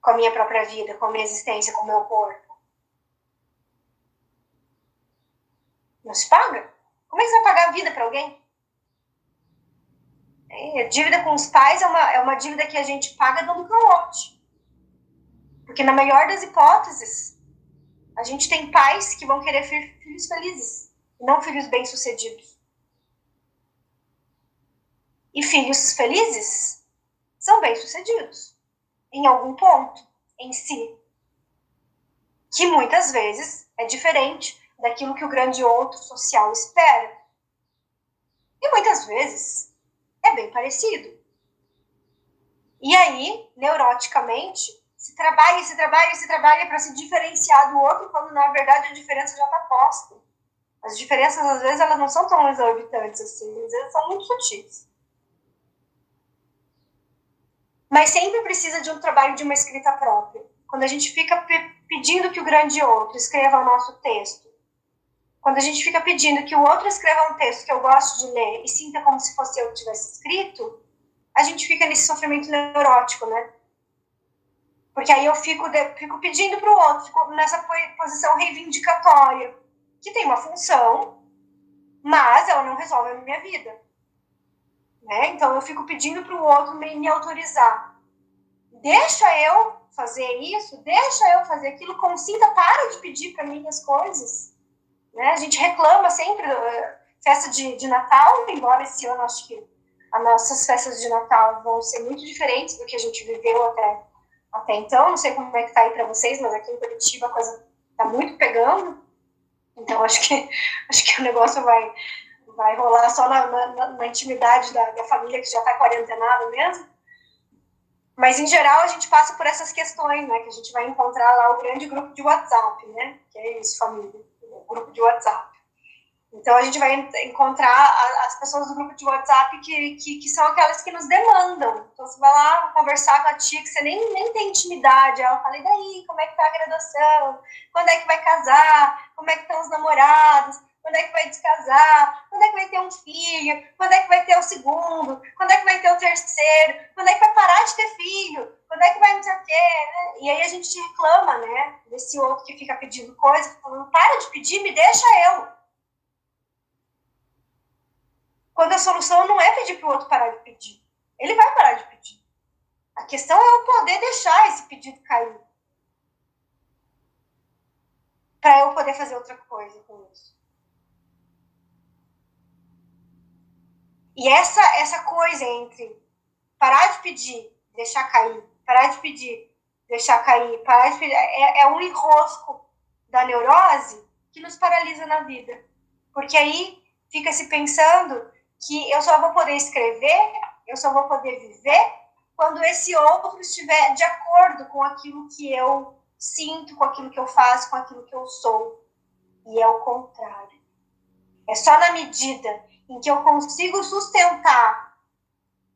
com a minha própria vida, com a minha existência, com o meu corpo. Não se paga? Como é que você vai pagar a vida para alguém? É, dívida com os pais é uma, é uma dívida que a gente paga dando calote. Porque na melhor das hipóteses, a gente tem pais que vão querer filhos felizes, não filhos bem-sucedidos. E filhos felizes são bem-sucedidos em algum ponto em si, que muitas vezes é diferente daquilo que o grande outro social espera. E muitas vezes é bem parecido. E aí, neuroticamente, se trabalha, se trabalha, se trabalha para se diferenciar do outro, quando na verdade a diferença já está posta. As diferenças, às vezes, elas não são tão exorbitantes assim, às vezes são muito sutis. Mas sempre precisa de um trabalho de uma escrita própria. Quando a gente fica pedindo que o grande outro escreva o nosso texto, quando a gente fica pedindo que o outro escreva um texto que eu gosto de ler e sinta como se fosse eu que tivesse escrito, a gente fica nesse sofrimento neurótico, né? Porque aí eu fico, de, fico pedindo para o outro, fico nessa posição reivindicatória, que tem uma função, mas ela não resolve a minha vida. Né? Então eu fico pedindo para o outro me, me autorizar. Deixa eu fazer isso, deixa eu fazer aquilo, consinta, para de pedir para mim as coisas. Né? A gente reclama sempre uh, festa de, de Natal, embora esse ano acho que as nossas festas de Natal vão ser muito diferentes do que a gente viveu até até então. Não sei como é que tá aí para vocês, mas aqui em Curitiba a coisa tá muito pegando. Então acho que acho que o negócio vai vai rolar só na, na, na intimidade da, da, família que já está quarentenada mesmo. Mas em geral a gente passa por essas questões, né? Que a gente vai encontrar lá o grande grupo de WhatsApp, né? Que é isso, família, o grupo de WhatsApp. Então, a gente vai encontrar as pessoas do grupo de WhatsApp que, que, que, são aquelas que nos demandam. Então, você vai lá conversar com a tia que você nem, nem tem intimidade. Ela fala, e daí, como é que tá a graduação? Quando é que vai casar? Como é que estão os namorados? Quando é que vai descasar? Quando é que vai ter um filho? Quando é que vai ter o segundo? Quando é que vai ter o terceiro? Quando é que vai parar de ter filho? Quando é que vai não sei o quê? E aí a gente reclama, né? Desse outro que fica pedindo coisa, falando, para de pedir, me deixa eu quando a solução não é pedir para o outro parar de pedir. Ele vai parar de pedir. A questão é eu poder deixar esse pedido cair. Para eu poder fazer outra coisa com isso. E essa, essa coisa entre parar de pedir, deixar cair, parar de pedir, deixar cair, parar de pedir, é, é um enrosco da neurose que nos paralisa na vida. Porque aí fica se pensando que eu só vou poder escrever, eu só vou poder viver quando esse outro estiver de acordo com aquilo que eu sinto, com aquilo que eu faço, com aquilo que eu sou. E é o contrário. É só na medida em que eu consigo sustentar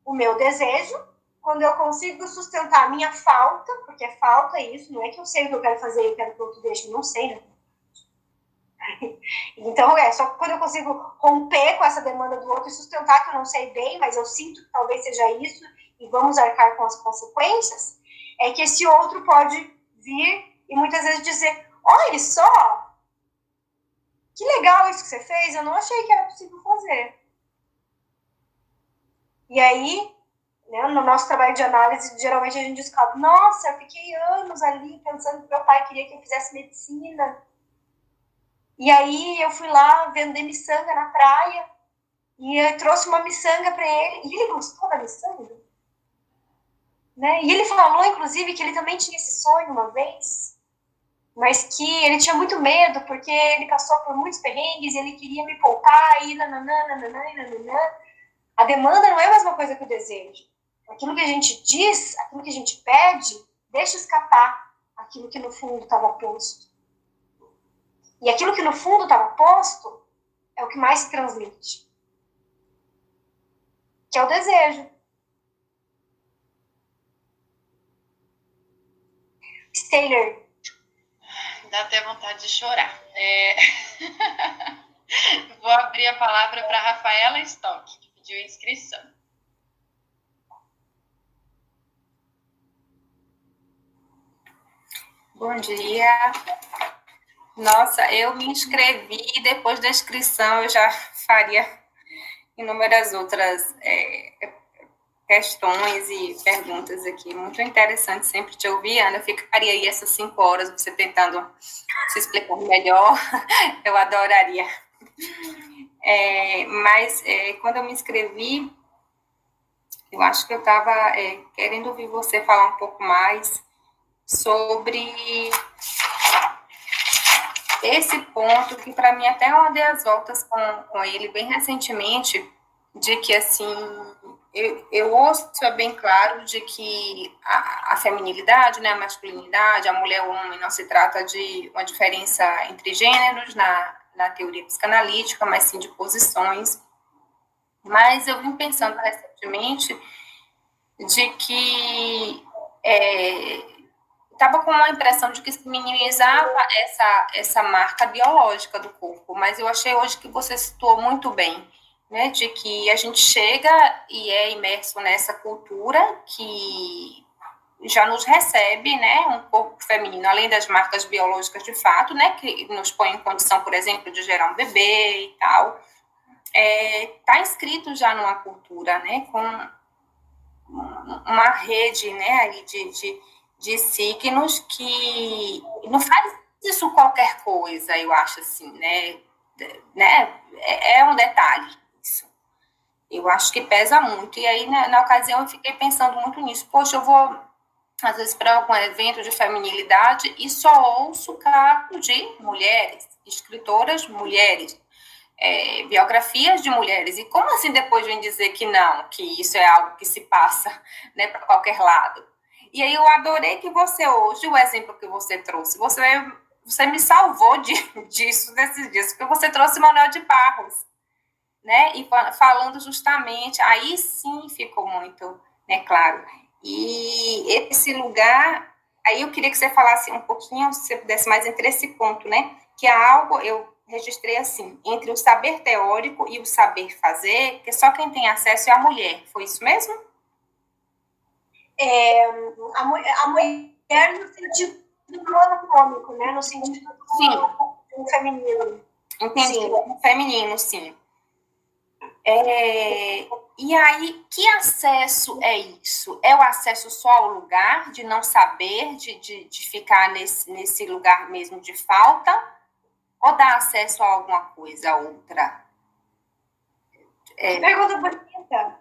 o meu desejo, quando eu consigo sustentar a minha falta, porque é falta isso, não é que eu sei o que eu quero fazer e quero que o outro deixe, não sei, né? Então, é só quando eu consigo romper com essa demanda do outro e sustentar que eu não sei bem, mas eu sinto que talvez seja isso e vamos arcar com as consequências, é que esse outro pode vir e muitas vezes dizer: olha só, que legal isso que você fez, eu não achei que era possível fazer. E aí, né, no nosso trabalho de análise, geralmente a gente descobre: nossa, eu fiquei anos ali pensando que meu pai queria que eu fizesse medicina e aí eu fui lá vender miçanga na praia e eu trouxe uma miçanga para ele. E ele gostou da miçanga. Né? E ele falou, inclusive, que ele também tinha esse sonho uma vez, mas que ele tinha muito medo porque ele passou por muitos perrengues e ele queria me poupar e nananã, nananã, nananã. A demanda não é a mesma coisa que o desejo. Aquilo que a gente diz, aquilo que a gente pede, deixa escapar aquilo que no fundo estava posto. E aquilo que no fundo estava posto é o que mais se transmite. Que é o desejo. Taylor. Dá até vontade de chorar. É... Vou abrir a palavra para Rafaela Stock, que pediu inscrição. Bom dia. Nossa, eu me inscrevi e depois da inscrição eu já faria inúmeras outras é, questões e perguntas aqui. Muito interessante sempre te ouvir, Ana. Eu ficaria aí essas cinco horas você tentando se explicar melhor. Eu adoraria. É, mas é, quando eu me inscrevi, eu acho que eu estava é, querendo ouvir você falar um pouco mais sobre esse ponto, que para mim até eu dei as voltas com, com ele bem recentemente, de que assim, eu, eu ouço é bem claro de que a, a feminilidade, né, a masculinidade, a mulher o homem, não se trata de uma diferença entre gêneros na, na teoria psicanalítica, mas sim de posições. Mas eu vim pensando recentemente de que estava é, com a impressão de que se minimizava essa, essa marca biológica do corpo, mas eu achei hoje que você citou muito bem, né, de que a gente chega e é imerso nessa cultura que já nos recebe, né, um corpo feminino, além das marcas biológicas de fato, né, que nos põe em condição, por exemplo, de gerar um bebê e tal, está é, inscrito já numa cultura, né, com uma rede, né, de, de, de signos que não faz isso qualquer coisa, eu acho assim, né, né, é, é um detalhe. Eu acho que pesa muito, e aí na, na ocasião eu fiquei pensando muito nisso, poxa, eu vou às vezes para algum evento de feminilidade e só ouço caso de mulheres, escritoras mulheres, é, biografias de mulheres. E como assim depois vem dizer que não, que isso é algo que se passa né, para qualquer lado? E aí eu adorei que você hoje, o exemplo que você trouxe, você, você me salvou de, disso nesses dias, porque você trouxe Manuel de Barros, né? E falando justamente, aí sim ficou muito né, claro. E esse lugar, aí eu queria que você falasse um pouquinho, se você pudesse mais entre esse ponto, né? Que é algo, eu registrei assim, entre o saber teórico e o saber fazer, que só quem tem acesso é a mulher. Foi isso mesmo? É, a, a mulher no sentido do anatômico, né? No sentido do, sim. feminino. Entendi, sim. feminino, sim. É, e aí, que acesso é isso? É o acesso só ao lugar, de não saber, de, de, de ficar nesse, nesse lugar mesmo de falta? Ou dá acesso a alguma coisa, a outra? É, pergunta bonita.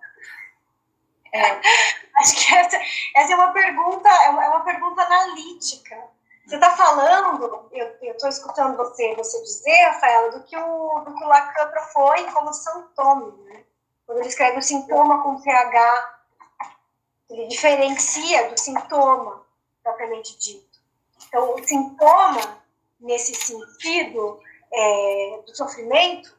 É. Acho que essa, essa é uma pergunta, é uma, é uma pergunta analítica. Você está falando, eu estou escutando você, você dizer, Rafaela, do que o, do que o Lacan propõe como sintoma, né? Quando ele escreve o sintoma com CH, ele diferencia do sintoma propriamente dito. Então, o sintoma, nesse sentido é, do sofrimento,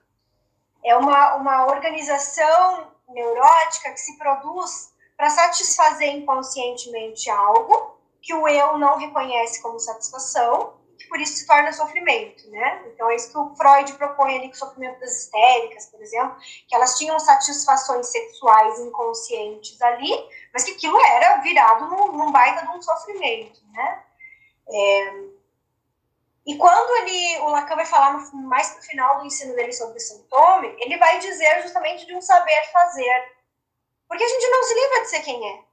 é uma, uma organização neurótica que se produz para satisfazer inconscientemente algo que o eu não reconhece como satisfação, e por isso se torna sofrimento, né? Então é isso que o Freud propõe ali com o sofrimento das histéricas, por exemplo, que elas tinham satisfações sexuais inconscientes ali, mas que aquilo era virado num, num baita de um sofrimento, né? É, e quando ele, o Lacan vai falar no, mais no final do ensino dele sobre o sintoma, ele vai dizer justamente de um saber fazer. Porque a gente não se livra de ser quem é.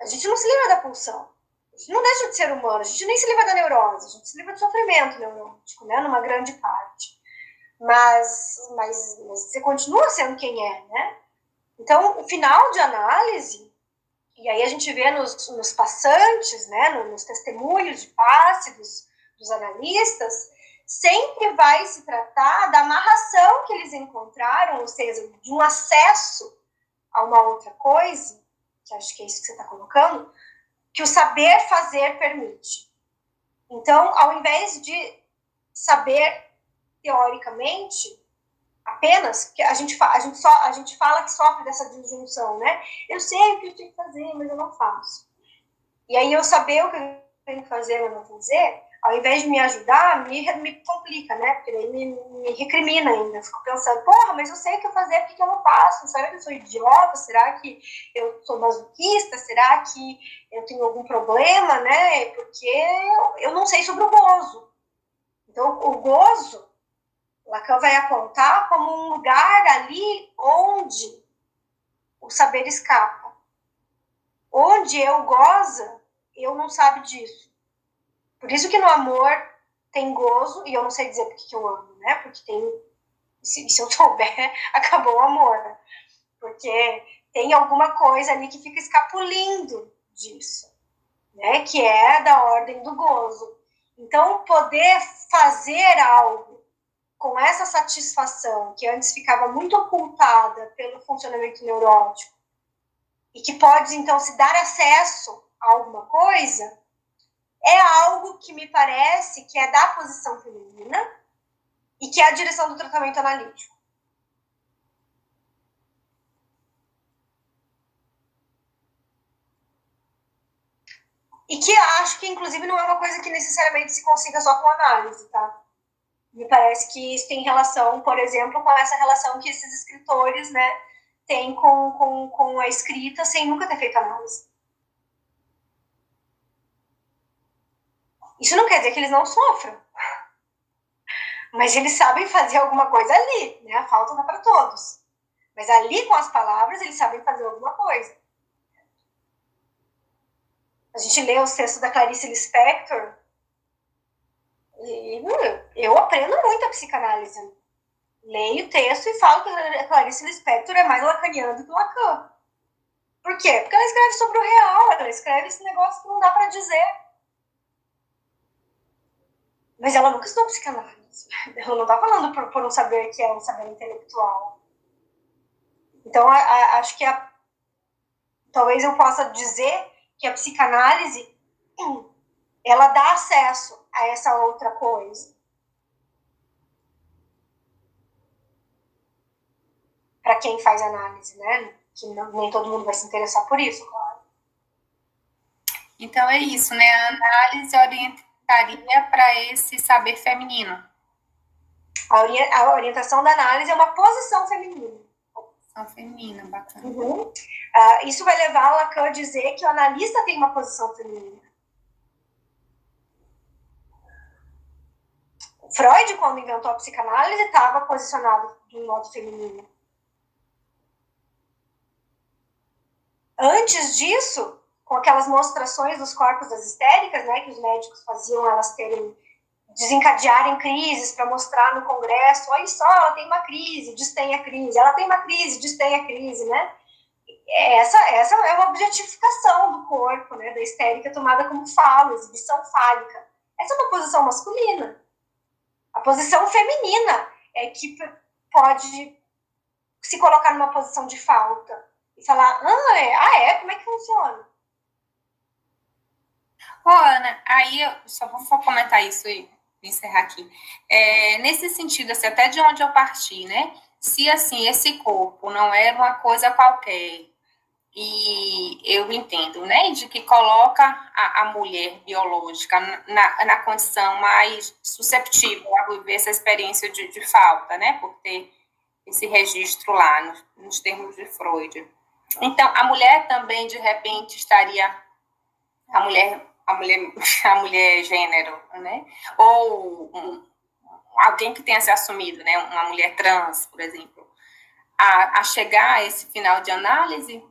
A gente não se livra da pulsão. A gente não deixa de ser humano, a gente nem se livra da neurose, a gente se livra do sofrimento neurótico, né, numa grande parte. Mas, mas, mas você continua sendo quem é, né? Então, o final de análise, e aí a gente vê nos, nos passantes, né, nos testemunhos de passe dos, dos analistas, sempre vai se tratar da amarração que eles encontraram, ou seja, de um acesso a uma outra coisa, que acho que é isso que você está colocando, que o saber fazer permite. Então, ao invés de saber teoricamente, apenas, que a gente, a gente, a gente fala que sofre dessa disjunção, né? Eu sei o que eu tenho que fazer, mas eu não faço. E aí eu saber o que eu tenho que fazer ou não fazer, ao invés de me ajudar, me, me complica, né? Porque daí me, me recrimina ainda. Fico pensando, porra, mas eu sei o que fazer, por que, que eu não faço? Será que eu sou idiota? Será que eu sou masoquista? Será que eu tenho algum problema, né? Porque eu, eu não sei sobre o gozo. Então, o gozo, Lacan vai apontar como um lugar ali onde o saber escapa. Onde eu goza, eu não sabe disso. Por isso que no amor tem gozo, e eu não sei dizer porque que eu amo, né? Porque tem. Se, se eu souber, acabou o amor. Porque tem alguma coisa ali que fica escapulindo disso, né? Que é da ordem do gozo. Então, poder fazer algo com essa satisfação, que antes ficava muito ocultada pelo funcionamento neurótico, e que pode, então, se dar acesso a alguma coisa, é algo que me parece que é da posição feminina e que é a direção do tratamento analítico. E que acho que, inclusive, não é uma coisa que necessariamente se consiga só com análise, tá? Me parece que isso tem relação, por exemplo, com essa relação que esses escritores, né, têm com, com, com a escrita sem nunca ter feito análise. Isso não quer dizer que eles não sofram. Mas eles sabem fazer alguma coisa ali, né? A falta dá para todos. Mas ali com as palavras eles sabem fazer alguma coisa. A gente lê os textos da Clarice Lispector e eu aprendo muito a psicanálise. Leio o texto e falo que a Clarice Lispector é mais lacaniana do que Lacan. Por quê? Porque ela escreve sobre o real, ela escreve esse negócio que não dá para dizer. Mas ela nunca estudou psicanálise. Ela não está falando por, por um saber que é um saber intelectual. Então, a, a, acho que a, talvez eu possa dizer que a psicanálise ela dá acesso a essa outra coisa. Para quem faz análise, né? Que não, nem todo mundo vai se interessar por isso, claro. Então é isso, né? A análise orienta orientaria para esse saber feminino? A, orientação da análise é uma posição feminina. Posição feminina, bacana. Uhum. Uh, isso vai levar a Lacan a dizer que o analista tem uma posição feminina. Freud, quando inventou a psicanálise, estava posicionado de um modo feminino. Antes disso, com aquelas mostrações dos corpos das histéricas, né, que os médicos faziam elas terem desencadearem crises para mostrar no congresso, olha só, ela tem uma crise, diz tem a crise, ela tem uma crise, diz tem a crise, né? Essa, essa é uma objetificação do corpo, né, da histérica tomada como falo, exibição fálica. Essa é uma posição masculina. A posição feminina é que pode se colocar numa posição de falta e falar, ah, é, ah, é? Como é que funciona? Ô, Ana, aí eu só vou comentar isso e encerrar aqui. É, nesse sentido, assim, até de onde eu parti, né? Se, assim, esse corpo não era uma coisa qualquer, e eu entendo, né, de que coloca a, a mulher biológica na, na condição mais susceptível a viver essa experiência de, de falta, né, por ter esse registro lá, nos, nos termos de Freud. Então, a mulher também, de repente, estaria, a mulher a mulher, a mulher gênero, né? Ou um, alguém que tenha se assumido, né? Uma mulher trans, por exemplo, a, a chegar a esse final de análise,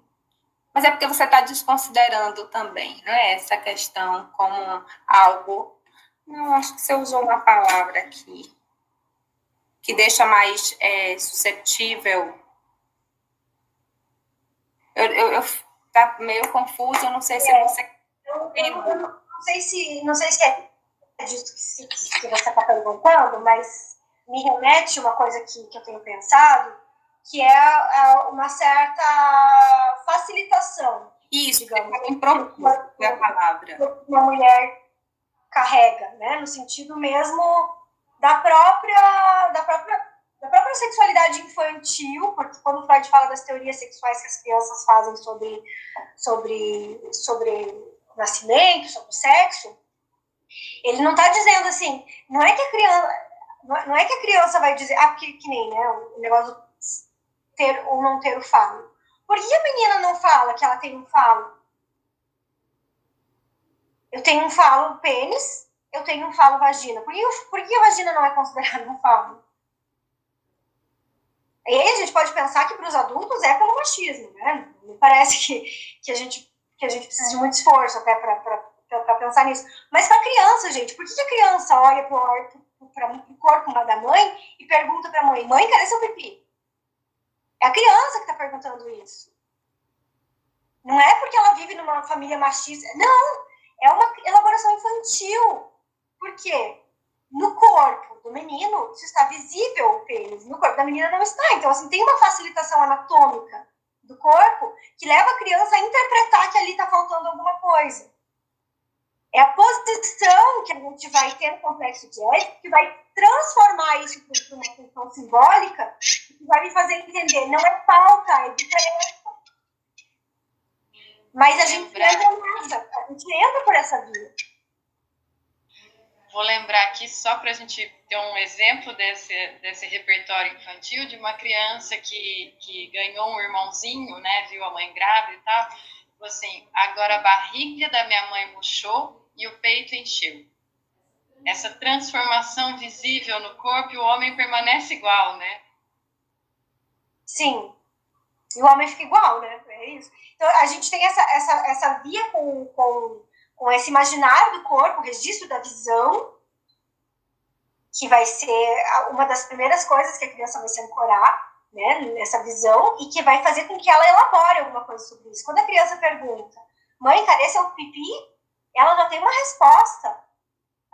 mas é porque você está desconsiderando também, não é? Essa questão como algo. Não, acho que você usou uma palavra aqui que deixa mais é, suscetível. Eu, eu, eu, tá meio confuso, eu não sei se é. você eu, eu não, sei se, não sei se é disso que, que você está perguntando, mas me remete uma coisa que, que eu tenho pensado, que é, é uma certa facilitação. Isso, digamos. Em procura é a palavra. Uma mulher carrega, né? No sentido mesmo da própria, da própria, da própria sexualidade infantil, porque quando Freud fala das teorias sexuais que as crianças fazem sobre, sobre, sobre nascimento, sobre o sexo, ele não está dizendo assim, não é que a criança, não é que a criança vai dizer, ah, que, que nem, né, o negócio ter ou não ter o falo. Por que a menina não fala que ela tem um falo? Eu tenho um falo pênis, eu tenho um falo vagina. Por que, por que a vagina não é considerada um falo? E aí a gente pode pensar que para os adultos é pelo machismo, né? Me parece que, que, a, gente, que a gente precisa de muito esforço até para pensar nisso. Mas para criança, gente, por que a criança olha para o corpo da mãe e pergunta para a mãe: mãe, cadê seu pipi? É a criança que está perguntando isso. Não é porque ela vive numa família machista. Não! É uma elaboração infantil. Por quê? No corpo do menino, isso está visível o pênis. No corpo da menina não está. Então, assim, tem uma facilitação anatômica do corpo que leva a criança a interpretar que ali está faltando alguma coisa. É a posição que a gente vai ter no complexo de Édipo que vai transformar isso para uma questão simbólica que vai me fazer entender. Não é falta, é diferença. Mas a gente entra nessa, a gente entra por essa via. Vou lembrar aqui, só para a gente ter um exemplo desse, desse repertório infantil, de uma criança que, que ganhou um irmãozinho, né, viu a mãe grávida e tal, assim, agora a barriga da minha mãe murchou e o peito encheu. Essa transformação visível no corpo o homem permanece igual, né? Sim. E o homem fica igual, né? É isso. Então, a gente tem essa, essa, essa via com, com com esse imaginário do corpo, o registro da visão, que vai ser uma das primeiras coisas que a criança vai se ancorar, né, nessa visão, e que vai fazer com que ela elabore alguma coisa sobre isso. Quando a criança pergunta, mãe, cadê seu pipi? Ela já tem uma resposta. Ela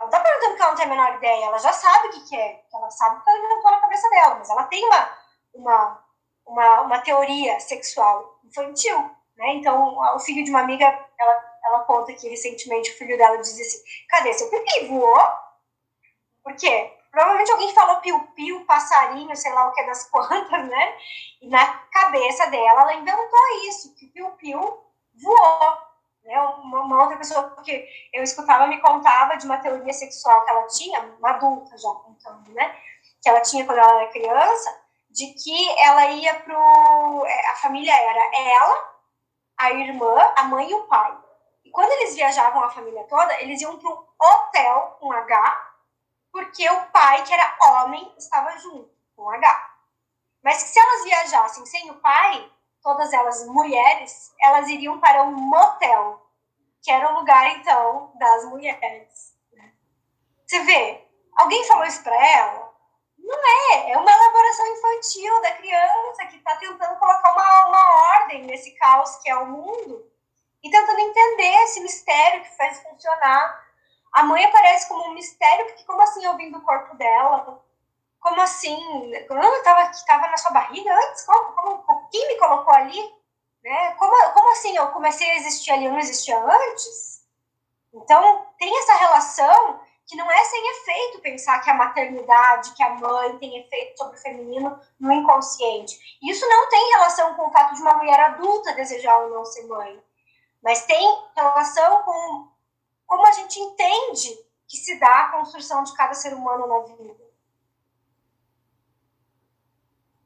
não está perguntando que ela não tem a menor ideia, ela já sabe o que, que é, ela sabe que ela inventou na cabeça dela, mas ela tem uma, uma, uma, uma teoria sexual infantil, né? Então, o filho de uma amiga, ela ela conta que recentemente o filho dela dizia assim: cadê seu pipi? Voou? Por quê? Provavelmente alguém falou piu-piu, passarinho, sei lá o que é das quantas, né? E na cabeça dela, ela inventou isso, que piu-piu voou. Né? Uma, outra pessoa que eu escutava me contava de uma teoria sexual que ela tinha, uma adulta já contando, né? Que ela tinha quando ela era criança, de que ela ia pro. É, a família era ela, a irmã, a mãe e o pai quando eles viajavam a família toda, eles iam para um hotel com H, porque o pai, que era homem, estava junto com H. Mas que se elas viajassem sem o pai, todas elas mulheres, elas iriam para um motel, que era o lugar, então, das mulheres. Você vê, alguém falou isso para ela? Não é, é uma elaboração infantil da criança que está tentando colocar uma, uma ordem nesse caos que é o mundo e tentando entender esse mistério que faz funcionar. A mãe aparece como um mistério, porque como assim eu vim do corpo dela? Como assim? Eu estava estava na sua barriga antes? Como, como, quem me colocou ali? Né? Como, como assim eu comecei a existir ali, eu não existia antes? Então, tem essa relação que não é sem efeito pensar que a maternidade, que a mãe tem efeito sobre o feminino no inconsciente. Isso não tem relação com o fato de uma mulher adulta desejar ou não ser mãe mas tem relação com como a gente entende que se dá a construção de cada ser humano na vida.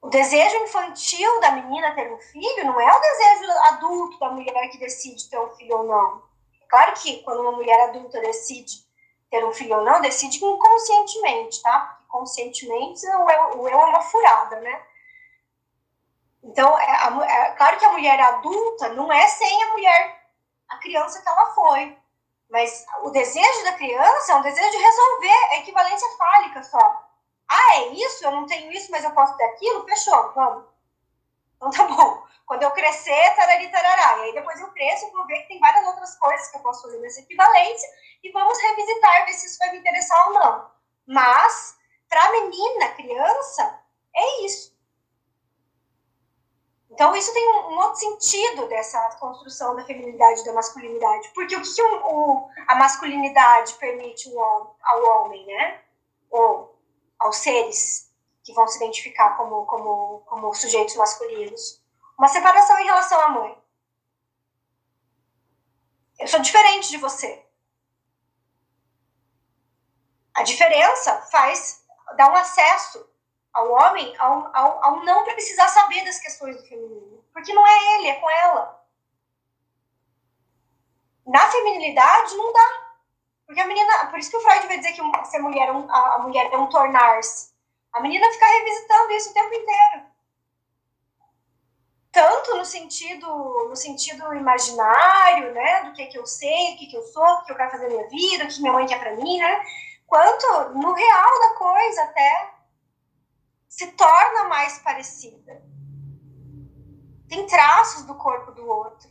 O desejo infantil da menina ter um filho não é o desejo adulto da mulher que decide ter um filho ou não. É claro que quando uma mulher adulta decide ter um filho ou não, decide inconscientemente, tá? Porque conscientemente o eu, o eu é uma furada, né? Então, é, é, claro que a mulher adulta não é sem a mulher a criança que ela foi. Mas o desejo da criança é um desejo de resolver, é equivalência fálica só. Ah, é isso? Eu não tenho isso, mas eu posso ter aquilo? Fechou, vamos. Então tá bom. Quando eu crescer, tarari, tarará. E aí depois eu cresço vou ver que tem várias outras coisas que eu posso fazer nessa equivalência e vamos revisitar, ver se isso vai me interessar ou não. Mas, para menina, criança, é isso. Então, isso tem um, um, outro sentido dessa construção da feminilidade e da masculinidade. Porque o que, o, a masculinidade permite ao, ao homem, né? Ou aos seres que vão se identificar como, como, como sujeitos masculinos? Uma separação em relação à mãe. Eu sou diferente de você. A diferença faz, dá um acesso ao homem ao, ao, ao não precisar saber das questões do feminino. Porque não é ele, é com ela. Na feminilidade, não dá. Porque a menina. Por isso que o Freud vai dizer que ser mulher, é a mulher é um tornar-se. A menina fica revisitando isso o tempo inteiro. tanto no sentido no sentido imaginário, né, do que que eu sei, do que que eu sou, o que eu quero fazer na minha vida, o que minha mãe quer para mim, né, quanto no real da coisa até se torna mais parecida. Tem traços do corpo do outro.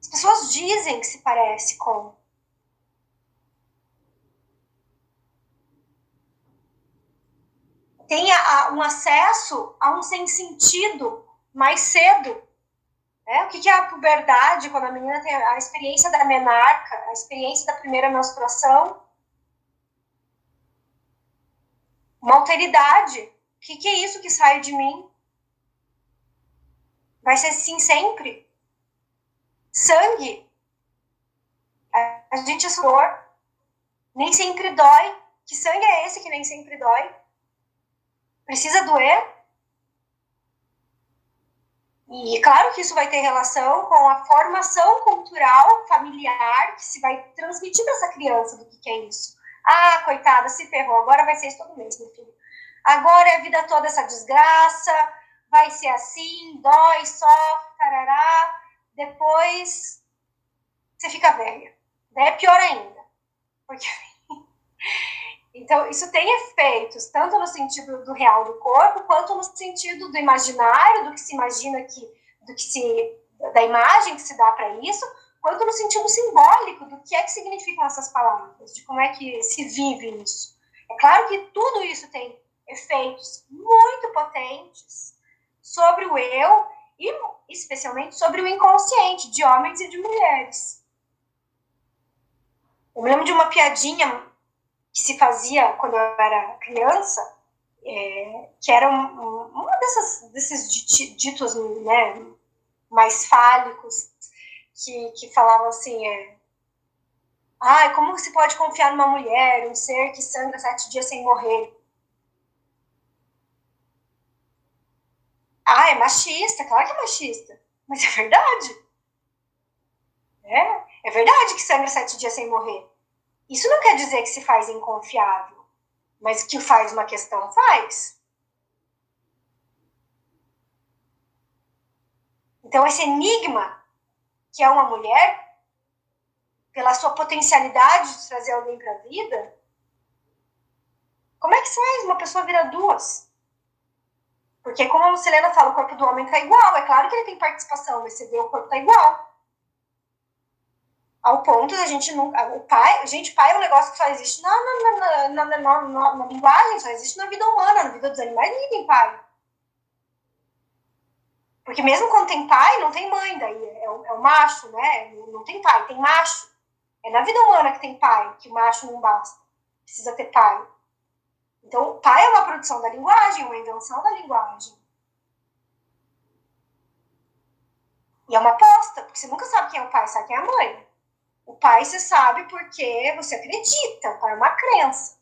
As pessoas dizem que se parece com. Tem um acesso a um sem sentido mais cedo. Né? O que é a puberdade, quando a menina tem a experiência da menarca, a experiência da primeira menstruação? Uma alteridade. Que, que é isso que sai de mim? Vai ser assim sempre? Sangue. A gente é suor. Nem sempre dói. Que sangue é esse que nem sempre dói? Precisa doer? E claro que isso vai ter relação com a formação cultural familiar que se vai transmitir para essa criança do que, que é isso. Ah, coitada, se ferrou, agora vai ser isso todo mês, meu filho. Agora é a vida toda essa desgraça, vai ser assim, dói, sofre, tarará. Depois você fica velha. Daí é pior ainda. Porque Então, isso tem efeitos, tanto no sentido do real do corpo, quanto no sentido do imaginário, do que se imagina que, do que se, da imagem que se dá para isso, quanto no sentido simbólico do que é que significam essas palavras, de como é que se vive isso. É claro que tudo isso tem efeitos muito potentes sobre o eu e especialmente sobre o inconsciente de homens e de mulheres. Eu me lembro de uma piadinha que se fazia quando eu era criança, é, que era um, uma dessas, desses ditos né, mais fálicos, que, que falavam assim, é, ah, como se pode confiar numa mulher, um ser que sangra sete dias sem morrer? Ah, é machista, claro que é machista, mas é verdade. É, é verdade que sangra sete dias sem morrer. Isso não quer dizer que se faz inconfiável, mas que faz uma questão, faz. Então, esse enigma que é uma mulher, pela sua potencialidade de trazer alguém para a vida, como é que faz uma pessoa virar duas? Porque, como a Lucilena fala, o corpo do homem está igual. É claro que ele tem participação, mas você vê, o corpo está igual ao ponto da gente nunca. O pai, gente, pai é um negócio que só existe na, na, na, na, na, na, na linguagem, só existe na vida humana, na vida dos animais, ninguém tem pai. Porque mesmo quando tem pai, não tem mãe, daí é o, é o macho, né? Não tem pai, tem macho. É na vida humana que tem pai, que o macho não basta. Precisa ter pai. Então, o pai é uma produção da linguagem, uma invenção da linguagem. E é uma aposta, porque você nunca sabe quem é o pai, sabe quem é a mãe. O pai você sabe porque você acredita, o pai é uma crença.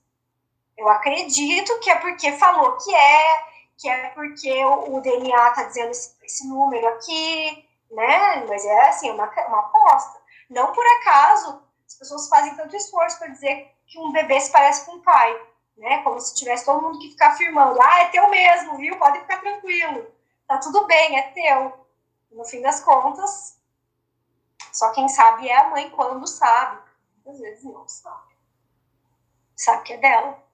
Eu acredito que é porque falou que é, que é porque o, DNA está dizendo esse, esse, número aqui, né? Mas é assim, uma, uma aposta. Não por acaso as pessoas fazem tanto esforço para dizer que um bebê se parece com o pai, né? Como se tivesse todo mundo que ficar afirmando, ah, é teu mesmo, viu? Pode ficar tranquilo. Tá tudo bem, é teu. No fim das contas, só quem sabe é a mãe quando sabe. Muitas vezes não sabe. Sabe que é dela.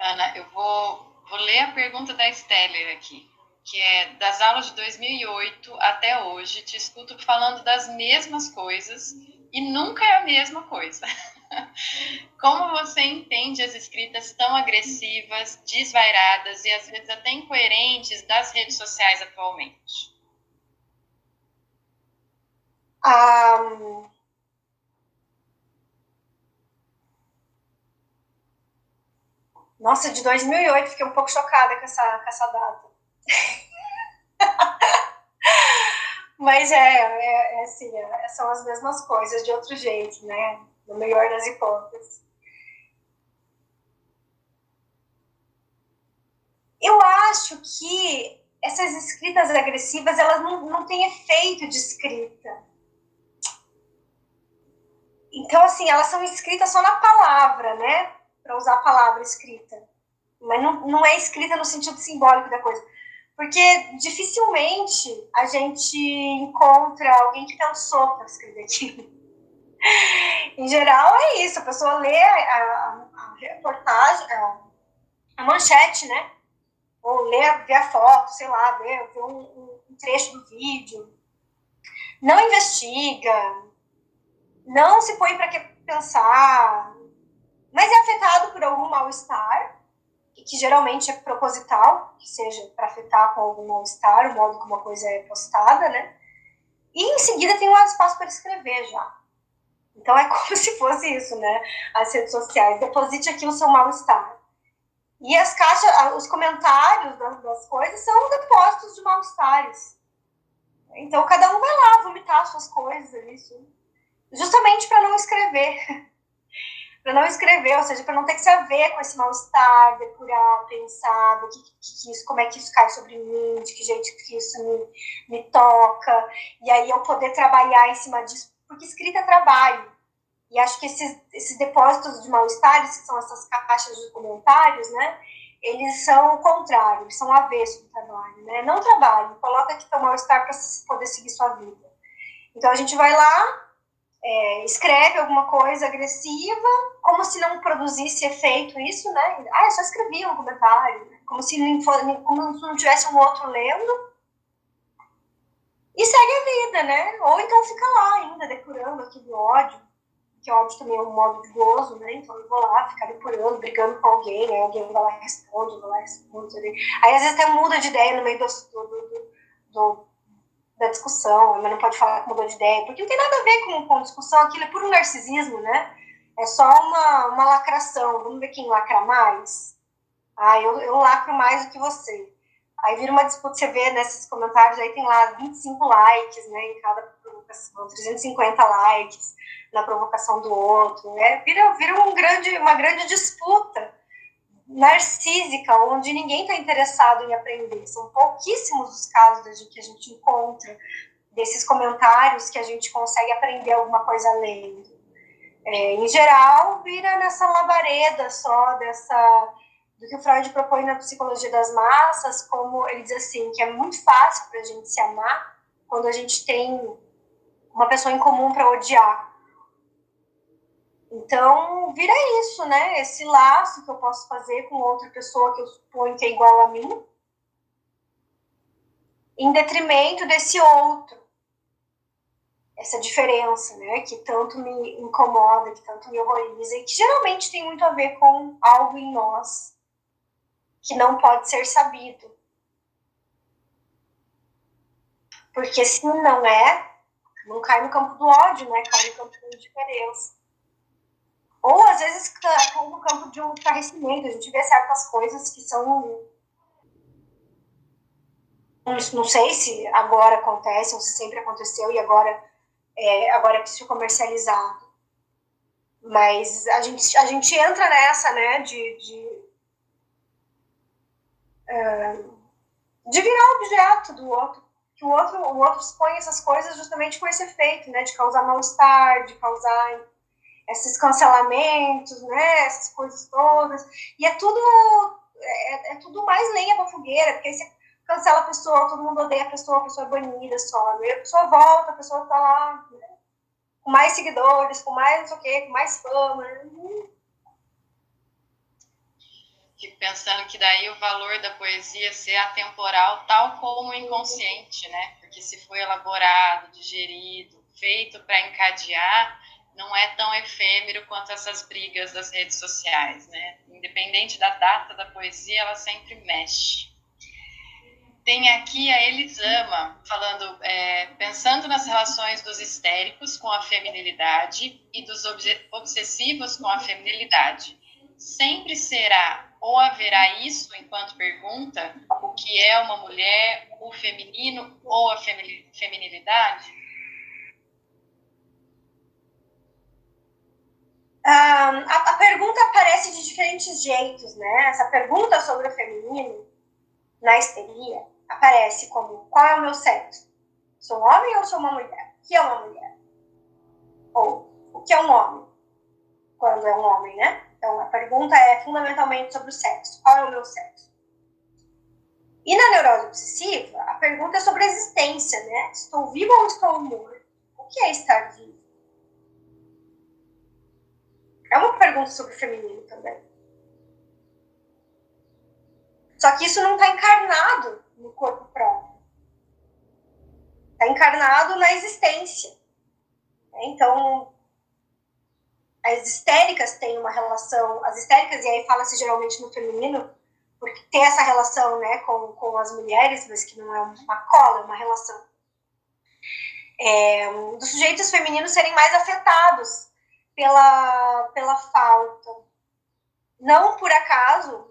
Ana, eu vou, vou ler a pergunta da Steller aqui, que é das aulas de 2008 até hoje, te escuto falando das mesmas coisas e nunca é a mesma coisa. Como você entende as escritas tão agressivas, desvairadas e às vezes até incoerentes das redes sociais atualmente? Um... Nossa, de 2008 fiquei um pouco chocada com essa, com essa data. Mas é, é, é assim, é, são as mesmas coisas de outro jeito, né? no melhor das hipóteses. Eu acho que essas escritas agressivas, elas não, não têm efeito de escrita. Então, assim, elas são escritas só na palavra, né? Para usar a palavra escrita. mas não, não é escrita no sentido simbólico da coisa. Porque dificilmente a gente encontra alguém que pensou para escrever aquilo. em geral, é isso. A pessoa lê a, a, a reportagem, a, a, manchete, né? Ou lê, vê a foto, sei lá, vê, vê um, um trecho do vídeo. Não investiga, não se põe para pensar, mas é afetado por algum mal-estar que geralmente é proposital, que seja para afetar com algum mal-estar, o modo como a coisa é postada, né? E em seguida tem um espaço para escrever já. Então é como se fosse isso, né? As redes sociais. Deposite aqui o seu mal-estar. E as caixas, os comentários das, das coisas são depósitos de mal-estares. Então cada um vai lá vomitar suas coisas ali, justamente para não escrever. para não escrever, ou seja, para não ter que se haver com esse mal-estar, depurar, pensar, que, que, isso, como é que isso cai sobre mim, de que jeito que isso me, me toca, e aí eu poder trabalhar em cima disso, porque escrita é trabalho. E acho que esses, esses depósitos de mal-estares, que são essas caixas de comentários, né, eles são o contrário, eles são o avesso do trabalho, né? Não trabalho, coloca aqui teu mal-estar para poder seguir sua vida. Então a gente vai lá, é, escreve alguma coisa agressiva, como se não produzisse efeito isso, né? Ah, eu só escrevi um comentário, né? como se não, como se não tivesse um outro lendo. E segue a vida, né? Ou então fica lá ainda, depurando aquele ódio, que ódio também é um modo de gozo, né? Então eu vou lá, ficar depurando, brigando com alguém, aí alguém vai lá e responde, vai lá e responde. Aí às vezes até muda de ideia no meio do, do, do, do da discussão, mas não pode falar que mudou de ideia, porque não tem nada a ver com, com discussão, aquilo é puro narcisismo, né? É só uma, uma lacração, vamos ver quem lacra mais. Ah, eu, eu lacro mais do que você. Aí vira uma disputa, você vê nesses comentários, aí tem lá 25 likes, né, em cada provocação, 350 likes na provocação do outro, né? Vira, vira um grande, uma grande disputa narcísica, onde ninguém está interessado em aprender. São pouquíssimos os casos que a gente encontra desses comentários que a gente consegue aprender alguma coisa lendo. É, em geral, vira nessa labareda só dessa do que o Freud propõe na psicologia das massas, como ele diz assim, que é muito fácil para a gente se amar quando a gente tem uma pessoa em comum para odiar. Então, vira isso, né? Esse laço que eu posso fazer com outra pessoa que eu suponho que é igual a mim, em detrimento desse outro. Essa diferença, né? Que tanto me incomoda, que tanto me horroriza, e que geralmente tem muito a ver com algo em nós que não pode ser sabido. Porque se não é, não cai no campo do ódio, né? Cai no campo da indiferença. Ou às vezes cai no campo de um esclarecimento. A gente vê certas coisas que são. Não sei se agora acontece ou se sempre aconteceu e agora é, agora é preciso comercializado. Mas a gente, a gente entra nessa, né, de, de, uh, de virar objeto do outro. Que o outro, o outro expõe essas coisas justamente com esse efeito, né, de causar mal-estar, de causar esses cancelamentos, né, essas coisas todas. E é tudo é, é tudo mais lenha pra fogueira, porque você cancela a pessoa, todo mundo odeia a pessoa, a pessoa é banida só. Né? A pessoa volta, a pessoa tá lá né, com mais seguidores, com mais não sei o quê, com mais fama. Né? Fico pensando que daí o valor da poesia ser atemporal, tal como o inconsciente, né? Porque se foi elaborado, digerido, feito para encadear, não é tão efêmero quanto essas brigas das redes sociais, né? Independente da data da poesia, ela sempre mexe. Tem aqui a Elisama falando, é, pensando nas relações dos histéricos com a feminilidade e dos obsessivos com a feminilidade. Sempre será ou haverá isso enquanto pergunta o que é uma mulher, o feminino ou a feminilidade? A, a, pergunta aparece de diferentes jeitos, né? Essa pergunta sobre o feminino na histeria aparece como: qual é o meu sexo? Sou um homem ou sou uma mulher? O que é uma mulher? Ou o que é um homem? quando é um homem, né? Então a pergunta é fundamentalmente sobre o sexo. Qual é o meu sexo? E na neurose obsessiva, a pergunta é sobre a existência, né? Estou vivo ou estou morto? O que é estar vivo? É uma pergunta sobre o feminino também. Só que isso não está encarnado no corpo próprio. Está encarnado na existência. Então, as histéricas têm uma relação, as histéricas, e aí fala-se geralmente no feminino, porque tem essa relação né, com, com as mulheres, mas que não é uma cola, é uma relação. É, dos sujeitos femininos serem mais afetados pela, pela falta. Não por acaso,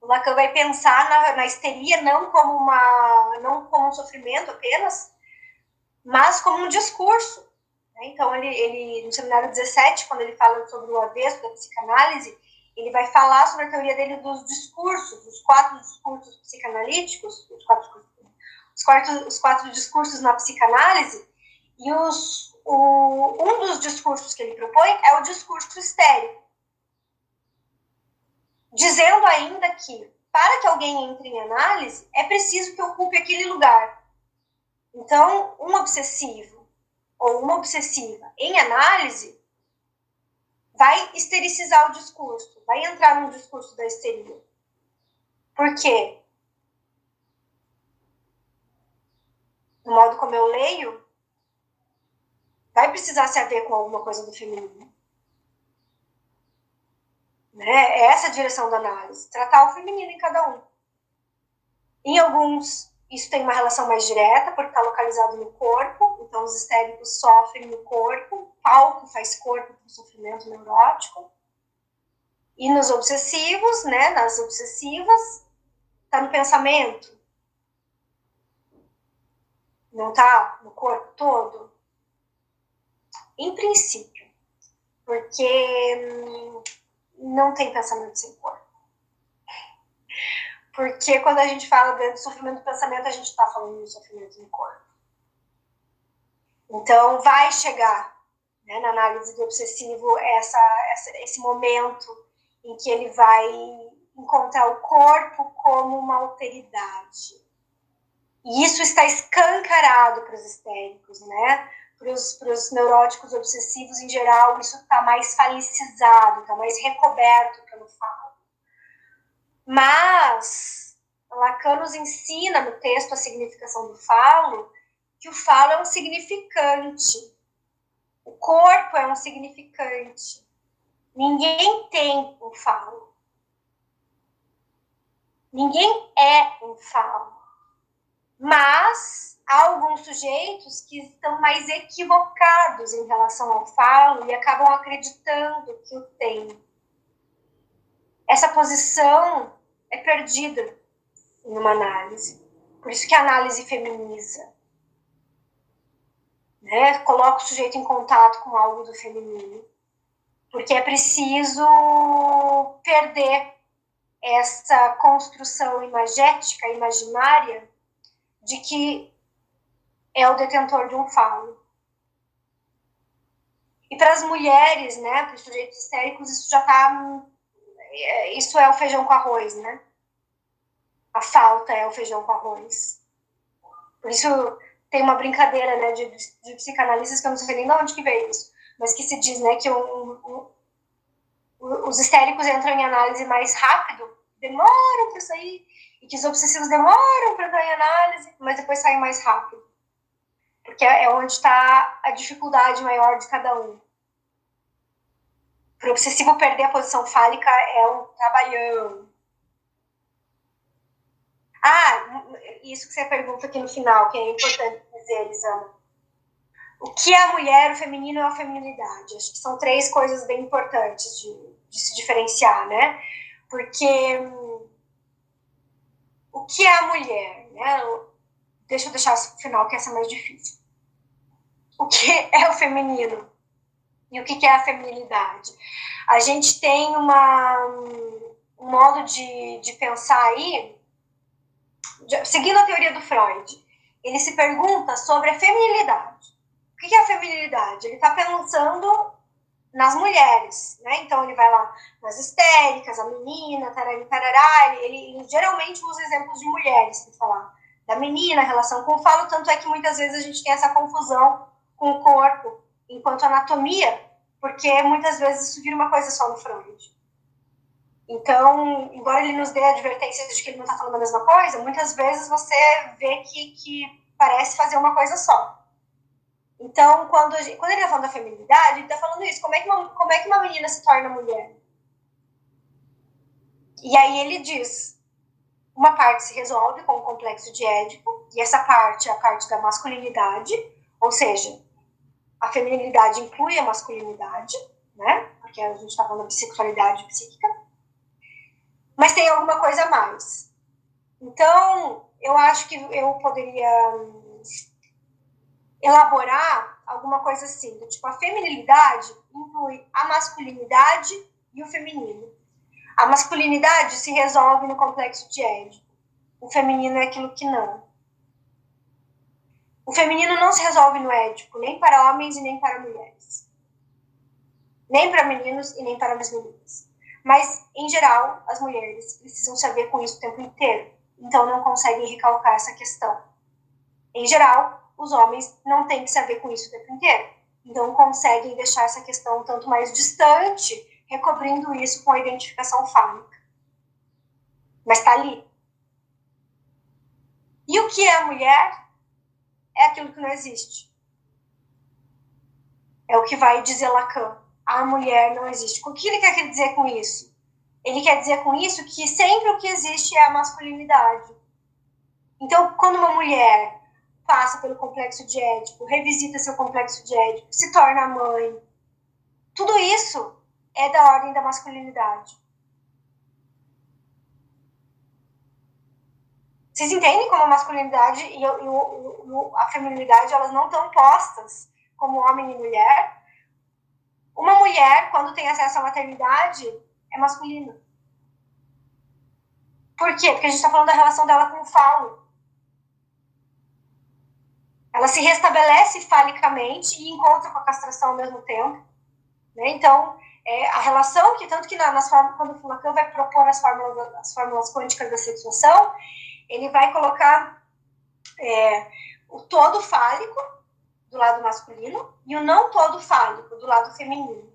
Lacan vai pensar na, na histeria não como, uma, não como um sofrimento apenas, mas como um discurso. Né? Então, ele, ele, no seminário 17, quando ele fala sobre o avesso da psicanálise, ele vai falar sobre a teoria dele dos discursos, os quatro discursos psicanalíticos, os quatro, os quatro, os quatro discursos na psicanálise, e os, o, um dos discursos que ele propõe é o discurso estéreo dizendo ainda que para que alguém entre em análise é preciso que ocupe aquele lugar. Então, um obsessivo ou uma obsessiva em análise vai estericizar o discurso, vai entrar no discurso da histeria. Por quê? No modo como eu leio, vai precisar se haver com alguma coisa do feminino. Né? É essa a direção da análise, tratar o feminino em cada um. Em alguns, isso tem uma relação mais direta, porque está localizado no corpo, então os histéricos sofrem no corpo, o palco faz corpo para o sofrimento neurótico. E nos obsessivos, né, nas obsessivas, está no pensamento, não está no corpo todo? Em princípio, porque hum, não tem pensamento sem corpo. Porque quando a gente fala de sofrimento do pensamento, a gente está falando do sofrimento no corpo. Então, vai chegar né, na análise do obsessivo essa, essa, esse momento em que ele vai encontrar o corpo como uma alteridade. E isso está escancarado para os histéricos, né? Para os neuróticos obsessivos em geral, isso está mais falicizado, está mais recoberto pelo falo. Mas Lacan nos ensina no texto a significação do falo, que o falo é um significante. O corpo é um significante. Ninguém tem um falo. Ninguém é um falo. Mas alguns sujeitos que estão mais equivocados em relação ao falo e acabam acreditando que o tem. Essa posição é perdida numa análise. Por isso que a análise feminiza. Né? Coloca o sujeito em contato com algo do feminino. Porque é preciso perder essa construção imagética, imaginária, de que é o detentor de um falo. E para as mulheres, né, para os sujeitos histéricos, isso já está. É, isso é o feijão com arroz, né? A falta é o feijão com arroz. Por isso tem uma brincadeira, né, de, de psicanalistas que eu não sei nem de onde que veio isso, mas que se diz, né, que um, um, os histéricos entram em análise mais rápido, demoram para sair, e que os obsessivos demoram para entrar em análise, mas depois saem mais rápido porque é onde está a dificuldade maior de cada um. Para o obsessivo perder a posição fálica é um trabalhão. Ah, isso que você pergunta aqui no final, que é importante dizer, Elisama. O que é a mulher, o feminino e a feminilidade? Acho que são três coisas bem importantes de, de se diferenciar, né? Porque hum, o que é a mulher, né? Deixa eu deixar o final, que essa é mais difícil. O que é o feminino? E o que é a feminilidade? A gente tem uma, um modo de, de pensar aí, de, seguindo a teoria do Freud, ele se pergunta sobre a feminilidade. O que é a feminilidade? Ele está pensando nas mulheres, né? Então ele vai lá nas histéricas, a menina, tarari, tarará, ele, ele geralmente usa exemplos de mulheres para falar da menina, a relação com o falo, tanto é que muitas vezes a gente tem essa confusão com o corpo enquanto anatomia, porque muitas vezes isso vira uma coisa só no Freud. Então, embora ele nos dê advertências de que ele não está falando a mesma coisa, muitas vezes você vê que, que parece fazer uma coisa só. Então, quando, quando ele está falando da feminilidade, ele está falando isso. Como é, que uma, como é que uma menina se torna mulher? E aí ele diz, uma parte se resolve com o complexo de Édipo, e essa parte é a parte da masculinidade, ou seja, a feminilidade inclui a masculinidade, né? Porque a gente está falando de bissexualidade psíquica. Mas tem alguma coisa a mais. Então, eu acho que eu poderia elaborar alguma coisa assim, do tipo, a feminilidade inclui a masculinidade e o feminino. A masculinidade se resolve no complexo de Édipo. O feminino é aquilo que não. O feminino não se resolve no Édipo, nem para homens e nem para mulheres. Nem para meninos e nem para as meninas. Mas, em geral, as mulheres precisam saber com isso o tempo inteiro. Então, não conseguem recalcar essa questão. Em geral, os homens não têm que saber com isso o tempo inteiro. Então, conseguem deixar essa questão tanto mais distante, recobrindo isso com a identificação fálica. Mas está ali. E o que é a mulher? É aquilo que não existe. É o que vai dizer Lacan. A mulher não existe. O que ele quer dizer com isso? Ele quer dizer com isso que sempre o que existe é a masculinidade. Então, quando uma mulher passa pelo complexo de Édipo, revisita seu complexo de Édipo, se torna mãe. Tudo isso é da ordem da masculinidade. Vocês entendem como a masculinidade e, a feminilidade elas não estão postas como homem e mulher? Uma mulher, quando tem acesso à maternidade, é masculina. Por quê? Porque a gente está falando da relação dela com o falo ela se restabelece falicamente e encontra com a castração ao mesmo tempo. Né? Então, é, a relação que, tanto que na, nas quando o Lacan vai propor as fórmulas, as fórmulas quânticas da sexuação, ele vai colocar é, o todo fálico do lado masculino e o não todo fálico do lado feminino.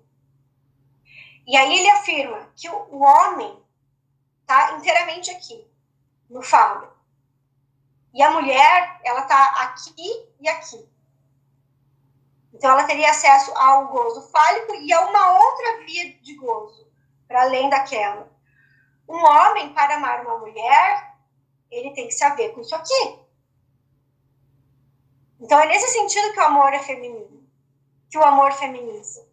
E aí ele afirma que o, o homem está inteiramente aqui, no fálico. E a mulher, ela está aqui e aqui. Então, ela teria acesso ao gozo fálico e a uma outra via de gozo, para além daquela. Um homem, para amar uma mulher, ele tem que saber com isso aqui. Então, é nesse sentido que o amor é feminino, que o amor feminiza.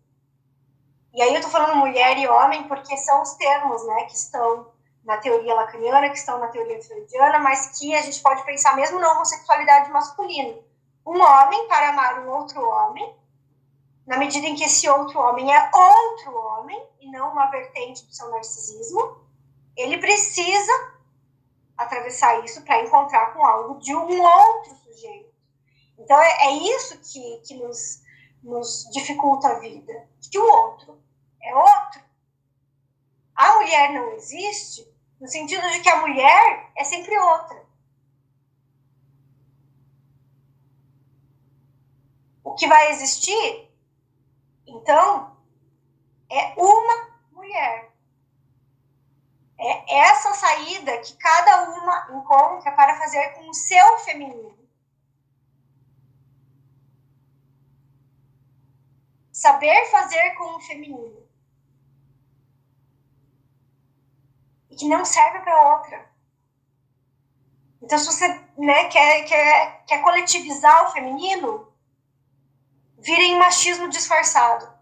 E aí eu estou falando mulher e homem porque são os termos né, que estão na teoria lacaniana, que estão na teoria freudiana, mas que a gente pode pensar mesmo na homossexualidade masculina. Um homem para amar um outro homem, na medida em que esse outro homem é outro homem e não uma vertente do seu narcisismo, ele precisa atravessar isso para encontrar com algo de um outro sujeito. Então é, é isso que, que nos, nos dificulta a vida, que o outro é outro. A mulher não existe no sentido de que a mulher é sempre outra. O que vai existir, então, é uma mulher. É essa saída que cada uma encontra para fazer com o seu feminino. Saber fazer com o feminino. que não serve para outra. Então, se você né, quer, quer, quer coletivizar o feminino, vira em machismo disfarçado.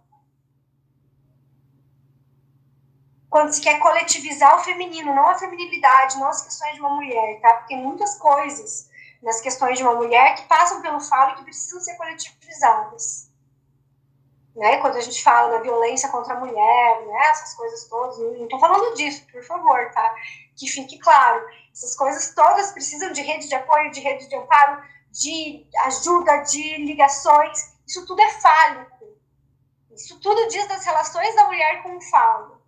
Quando se quer coletivizar o feminino, não a feminilidade, não as questões de uma mulher, tá? Porque muitas coisas nas questões de uma mulher que passam pelo falo e que precisam ser coletivizadas né? Quando a gente fala da violência contra a mulher, né? Essas coisas todas, não estou falando disso, por favor, tá? Que fique claro, essas coisas todas precisam de rede de apoio, de rede de amparo, de ajuda, de ligações. Isso tudo é fálico, Isso tudo diz das relações da mulher com o falo.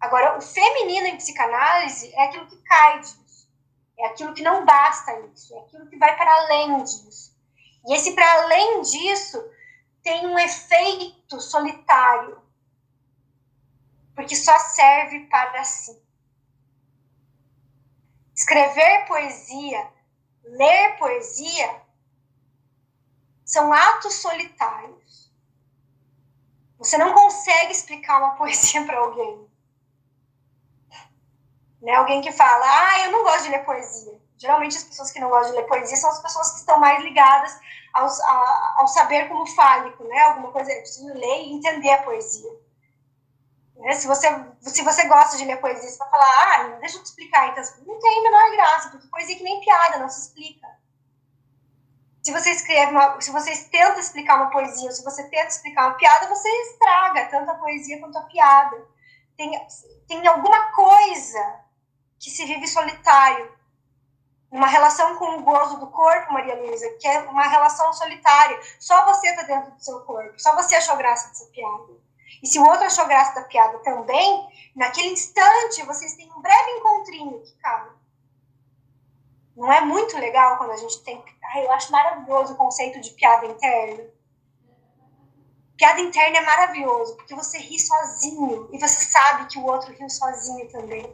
Agora, o feminino em psicanálise é aquilo que cai disso. É aquilo que não basta isso. É aquilo que vai para além disso. E esse para além disso tem um efeito solitário. Porque só serve para si. Escrever poesia, ler poesia, são atos solitários. Você não consegue explicar uma poesia para alguém. Né? Alguém que fala, ah, eu não gosto de ler poesia. Geralmente as pessoas que não gostam de ler poesia são as pessoas que estão mais ligadas aos, a, ao saber como fálico, né? Alguma coisa, eu preciso ler e entender a poesia. Né? Se, você, se você gosta de ler poesia, você vai falar, ah, deixa eu te explicar. Então, não tem a menor graça, porque poesia é que nem piada, não se explica. Se você escreve, uma, se você tenta explicar uma poesia, se você tenta explicar uma piada, você estraga tanto a poesia quanto a piada. Tem, tem alguma coisa que se vive solitário. Uma relação com o gozo do corpo, Maria Luísa, que é uma relação solitária. Só você está dentro do seu corpo. Só você achou graça dessa piada. E se o outro achou graça da piada também, naquele instante vocês têm um breve encontrinho que cabe. Não é muito legal quando a gente tem. Ai, eu acho maravilhoso o conceito de piada interna. Piada interna é maravilhoso, porque você ri sozinho e você sabe que o outro riu sozinho também.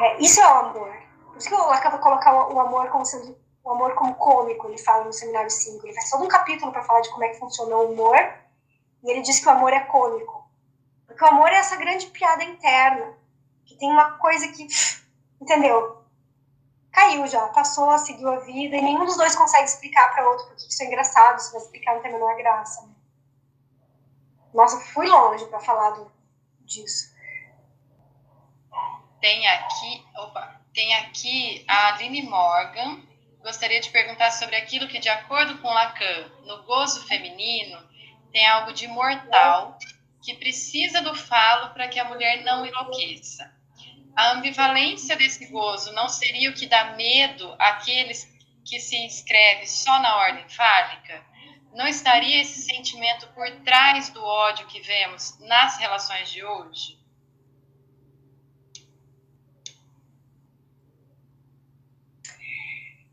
É, isso é o amor. Por isso que eu acabo de colocar o amor como sendo o amor como cômico, ele fala no seminário 5. Ele faz todo um capítulo para falar de como é que funciona o humor, e ele diz que o amor é cômico. Porque o amor é essa grande piada interna, tem uma coisa que, entendeu? Caiu já, passou, seguiu a vida, e nenhum dos dois consegue explicar para outro porque isso é engraçado, se vai explicar não tem a menor graça. Né? Nossa, fui longe para falar do, disso. Tem aqui, opa, tem aqui a Aline Morgan. Gostaria de perguntar sobre aquilo que, de acordo com Lacan, no gozo feminino, tem algo de mortal que precisa do falo para que a mulher não enlouqueça. A ambivalência desse gozo não seria o que dá medo àqueles que se inscrevem só na ordem fálica? Não estaria esse sentimento por trás do ódio que vemos nas relações de hoje?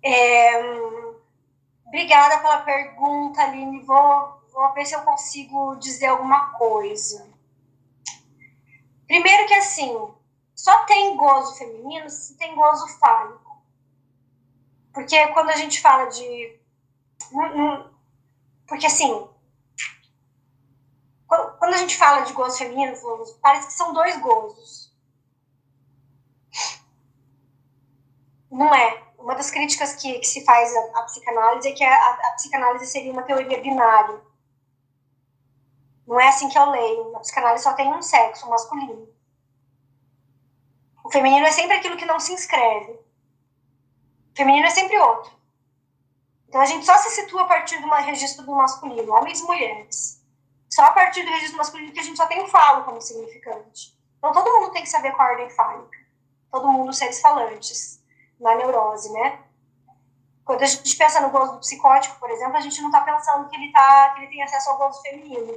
É, obrigada pela pergunta, Aline. Vou, vou ver se eu consigo dizer alguma coisa. Primeiro que assim, só tem gozo feminino se tem gozo fálico. Porque quando a gente fala de. Porque assim. Quando a gente fala de gozo feminino, parece que são dois gozos. Não é uma das críticas que, que se faz à, à psicanálise é que a, a, psicanálise seria uma teoria binária. Não é assim que eu leio. A psicanálise só tem um sexo, masculino. O feminino é sempre aquilo que não se inscreve. O feminino é sempre outro. Então a gente só se situa a partir do registro do masculino, homens e mulheres. Só a partir do registro masculino que a gente só tem o falo como significante. Então todo mundo tem que saber qual a ordem fálica. Todo mundo seres falantes na neurose, né? Quando a gente pensa no gozo do psicótico, por exemplo, a gente não está pensando que ele, tá, que ele tem acesso ao gozo feminino.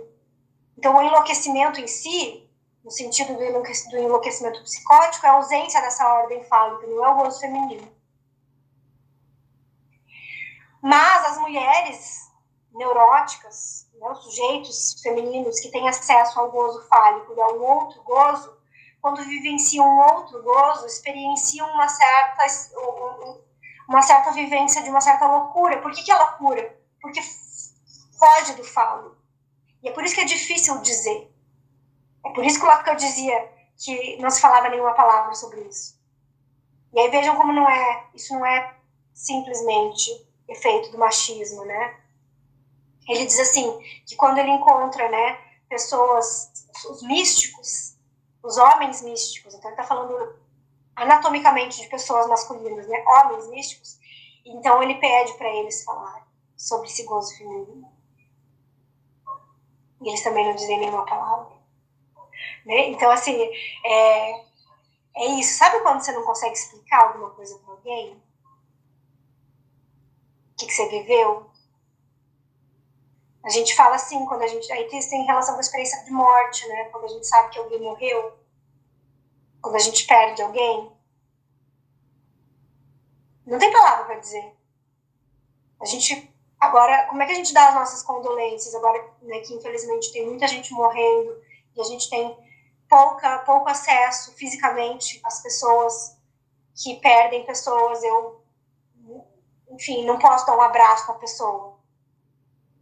Então, o enlouquecimento em si, no sentido do enlouquecimento psicótico, é a ausência dessa ordem fálica, não é o gozo feminino. Mas as mulheres neuróticas, né, os sujeitos femininos que têm acesso ao gozo fálico e ao outro gozo, quando vivenciam um outro gozo, experienciam uma certa, uma certa vivência de uma certa loucura. Por que, que é loucura? Porque foge do falo. E é por isso que é difícil dizer. É por isso que o Lacan dizia que não se falava nenhuma palavra sobre isso. E aí vejam como não é, isso não é simplesmente efeito do machismo, né? Ele diz assim, que quando ele encontra, né, pessoas, os místicos, os homens místicos, então ele está falando anatomicamente de pessoas masculinas, né? Homens místicos. Então ele pede para eles falar sobre esse gozo feminino. E eles também não dizem nenhuma palavra. Né? Então, assim, é, é isso. Sabe quando você não consegue explicar alguma coisa para alguém? O que, que você viveu? A gente fala assim, quando a gente. Aí tem relação com a experiência de morte, né? Quando a gente sabe que alguém morreu, quando a gente perde alguém. Não tem palavra para dizer. A gente. Agora, como é que a gente dá as nossas condolências? Agora né, que infelizmente tem muita gente morrendo e a gente tem pouca, pouco acesso fisicamente às pessoas que perdem pessoas. Eu, enfim, não posso dar um abraço para a pessoa.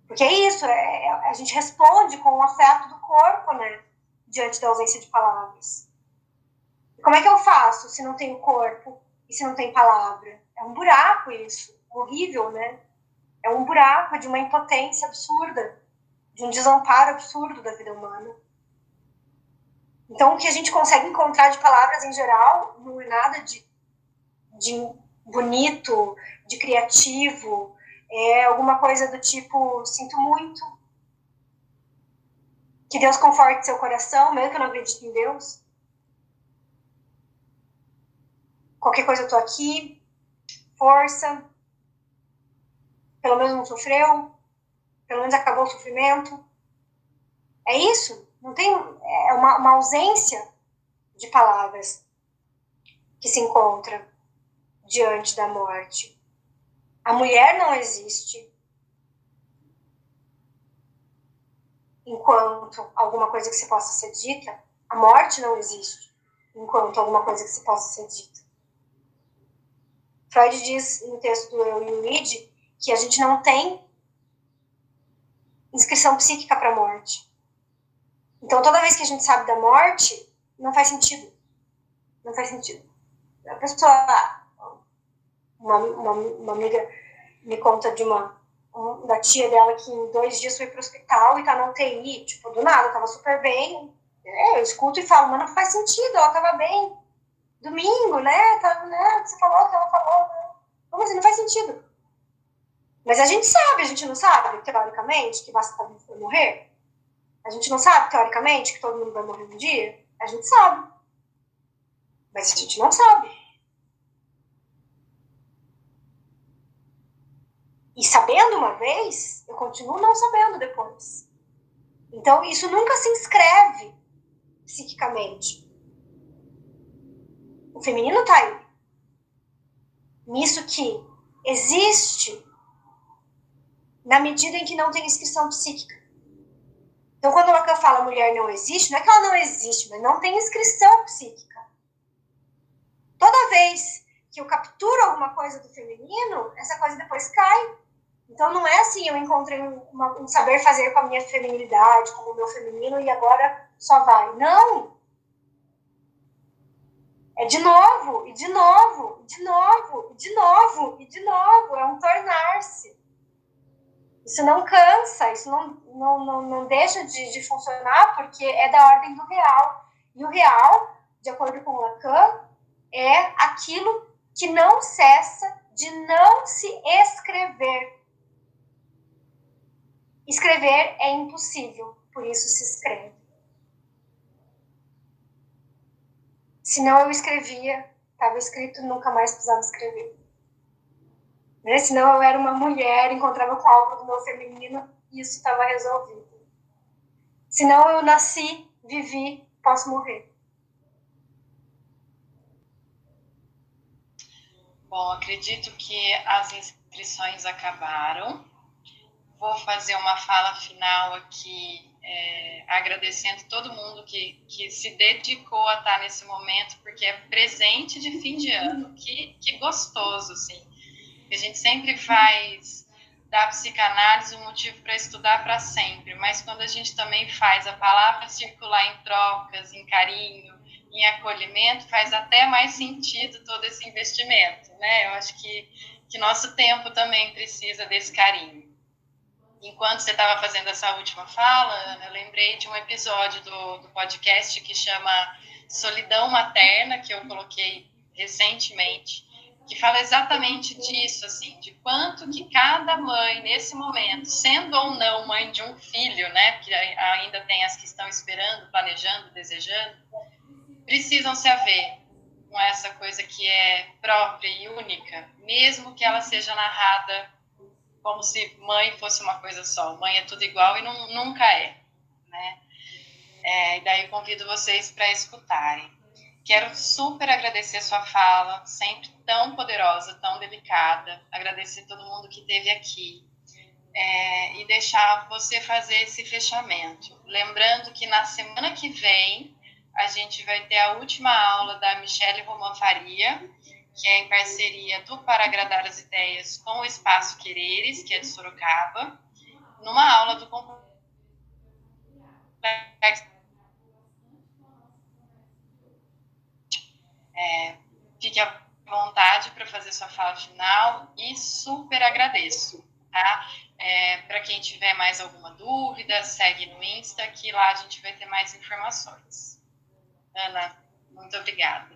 Porque é isso, é, é, a gente responde com o afeto do corpo, né? Diante da ausência de palavras. Como é que eu faço se não tenho corpo e se não tem palavra? É um buraco isso, horrível, né? É um buraco de uma impotência absurda, de um desamparo absurdo da vida humana. Então, o que a gente consegue encontrar de palavras em geral não é nada de, de bonito, de criativo, é alguma coisa do tipo: sinto muito, que Deus conforte seu coração, mesmo que eu não acredite em Deus. Qualquer coisa eu tô aqui, força, pelo menos não sofreu, pelo menos acabou o sofrimento. É isso, não tem, é uma, uma ausência de palavras que se encontra diante da morte. A mulher não existe enquanto alguma coisa que se possa ser dita. A morte não existe enquanto alguma coisa que se possa ser dita. Freud diz no texto do Eu e o Id que a gente não tem inscrição psíquica para a morte. Então, toda vez que a gente sabe da morte, não faz sentido. Não faz sentido. A pessoa. Uma, uma, uma amiga me conta de uma. Um, da tia dela que em dois dias foi para o hospital e tá na UTI, tipo, do nada, tava super bem. É, eu escuto e falo, mas não faz sentido, ela tava bem. Domingo, né? Tá, né? Você falou que ela falou. Né? Como assim? Não faz sentido. Mas a gente sabe, a gente não sabe, teoricamente, que basta morrer? A gente não sabe, teoricamente, que todo mundo vai morrer um dia? A gente sabe. Mas a gente não sabe. E sabendo uma vez, eu continuo não sabendo depois. Então, isso nunca se inscreve psiquicamente. O feminino está aí. Nisso que existe na medida em que não tem inscrição psíquica. Então, quando Lacan fala mulher não existe, não é que ela não existe, mas não tem inscrição psíquica. Toda vez que eu capturo alguma coisa do feminino, essa coisa depois cai. Então, não é assim, eu encontrei uma, um saber fazer com a minha feminilidade, com o meu feminino, e agora só vai. Não! É de novo, e de novo, e de novo, e de novo, e de novo. É um tornar-se. Isso não cansa, isso não, não, não, não deixa de, de funcionar porque é da ordem do real. E o real, de acordo com Lacan, é aquilo que não cessa de não se escrever. Escrever é impossível, por isso se escreve. Se não eu escrevia, estava escrito, nunca mais precisava escrever. Né? Senão eu era uma mulher, encontrava com algo do meu feminino e isso estava resolvido. Senão eu nasci, vivi, posso morrer. Bom, acredito que as inscrições acabaram. Vou fazer uma fala final aqui, é, agradecendo todo mundo que, que se dedicou a estar nesse momento, porque é presente de fim de ano. Que, que gostoso, assim a gente sempre faz da psicanálise um motivo para estudar para sempre, mas quando a gente também faz a palavra circular em trocas, em carinho, em acolhimento, faz até mais sentido todo esse investimento, né? Eu acho que, que nosso tempo também precisa desse carinho. Enquanto você estava fazendo essa última fala, eu lembrei de um episódio do, do podcast que chama Solidão Materna, que eu coloquei recentemente, que fala exatamente disso, assim, de quanto que cada mãe, nesse momento, sendo ou não mãe de um filho, né, porque ainda tem as que estão esperando, planejando, desejando, precisam se haver com essa coisa que é própria e única, mesmo que ela seja narrada como se mãe fosse uma coisa só. Mãe é tudo igual e não, nunca é, né? É, e daí convido vocês para escutarem. Quero super agradecer sua fala, sempre tão poderosa, tão delicada. Agradecer todo mundo que esteve aqui. É, e deixar você fazer esse fechamento. Lembrando que na semana que vem a gente vai ter a última aula da Michelle Roman Faria, que é em parceria do Para Agradar as Ideias com o Espaço Quereres, que é de Sorocaba, numa aula do complexo é, fique à vontade para fazer sua fala final e super agradeço, tá? É, para quem tiver mais alguma dúvida, segue no Insta, que lá a gente vai ter mais informações. Ana, muito obrigada.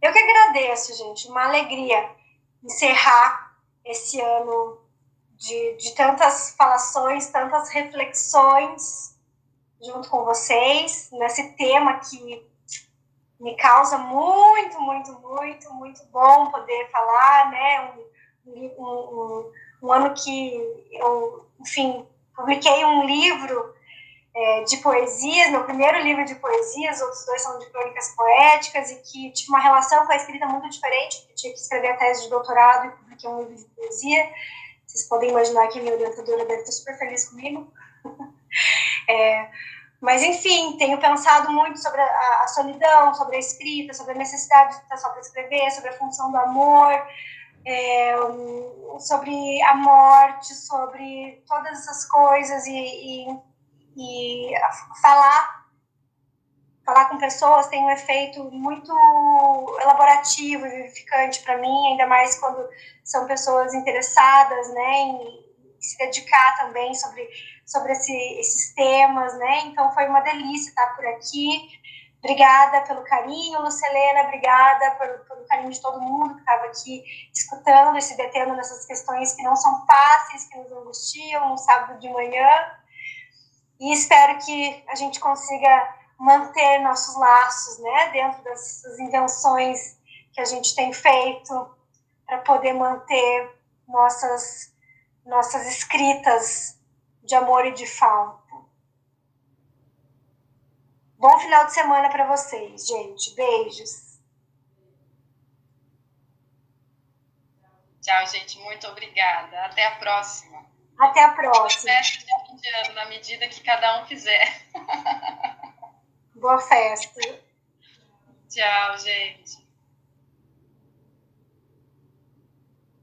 Eu que agradeço, gente. Uma alegria encerrar esse ano de, de tantas falações, tantas reflexões junto com vocês, nesse tema que me causa muito, muito, muito, muito bom poder falar, né? Um, um, um, um ano que eu, enfim, publiquei um livro é, de poesias, meu primeiro livro de poesias, outros dois são de crônicas poéticas, e que tive uma relação com a escrita muito diferente, eu tinha que escrever a tese de doutorado e publiquei um livro de poesia. Vocês podem imaginar que a minha orientadora deve estar super feliz comigo. é, mas, enfim, tenho pensado muito sobre a, a, solidão, sobre a escrita, sobre a necessidade de estar só para escrever, sobre a função do amor, é, sobre a morte, sobre todas essas coisas e, e, e falar falar com pessoas tem um efeito muito elaborativo e vivificante para mim, ainda mais quando são pessoas interessadas, né, em se dedicar também sobre sobre esse, esses temas, né? Então foi uma delícia estar por aqui. Obrigada pelo carinho, Lucelena, obrigada pelo, pelo carinho de todo mundo que estava aqui escutando e se detendo nessas questões que não são fáceis, que nos angustiam no sábado de manhã. E espero que a gente consiga manter nossos laços, né, dentro das invenções que a gente tem feito para poder manter nossas nossas escritas de amor e de falta. Bom final de semana para vocês, gente. Beijos. Tchau, gente. Muito obrigada. Até a próxima. Até a próxima. Festa de fim de ano, na medida que cada um quiser. Boa festa. Tchau, gente.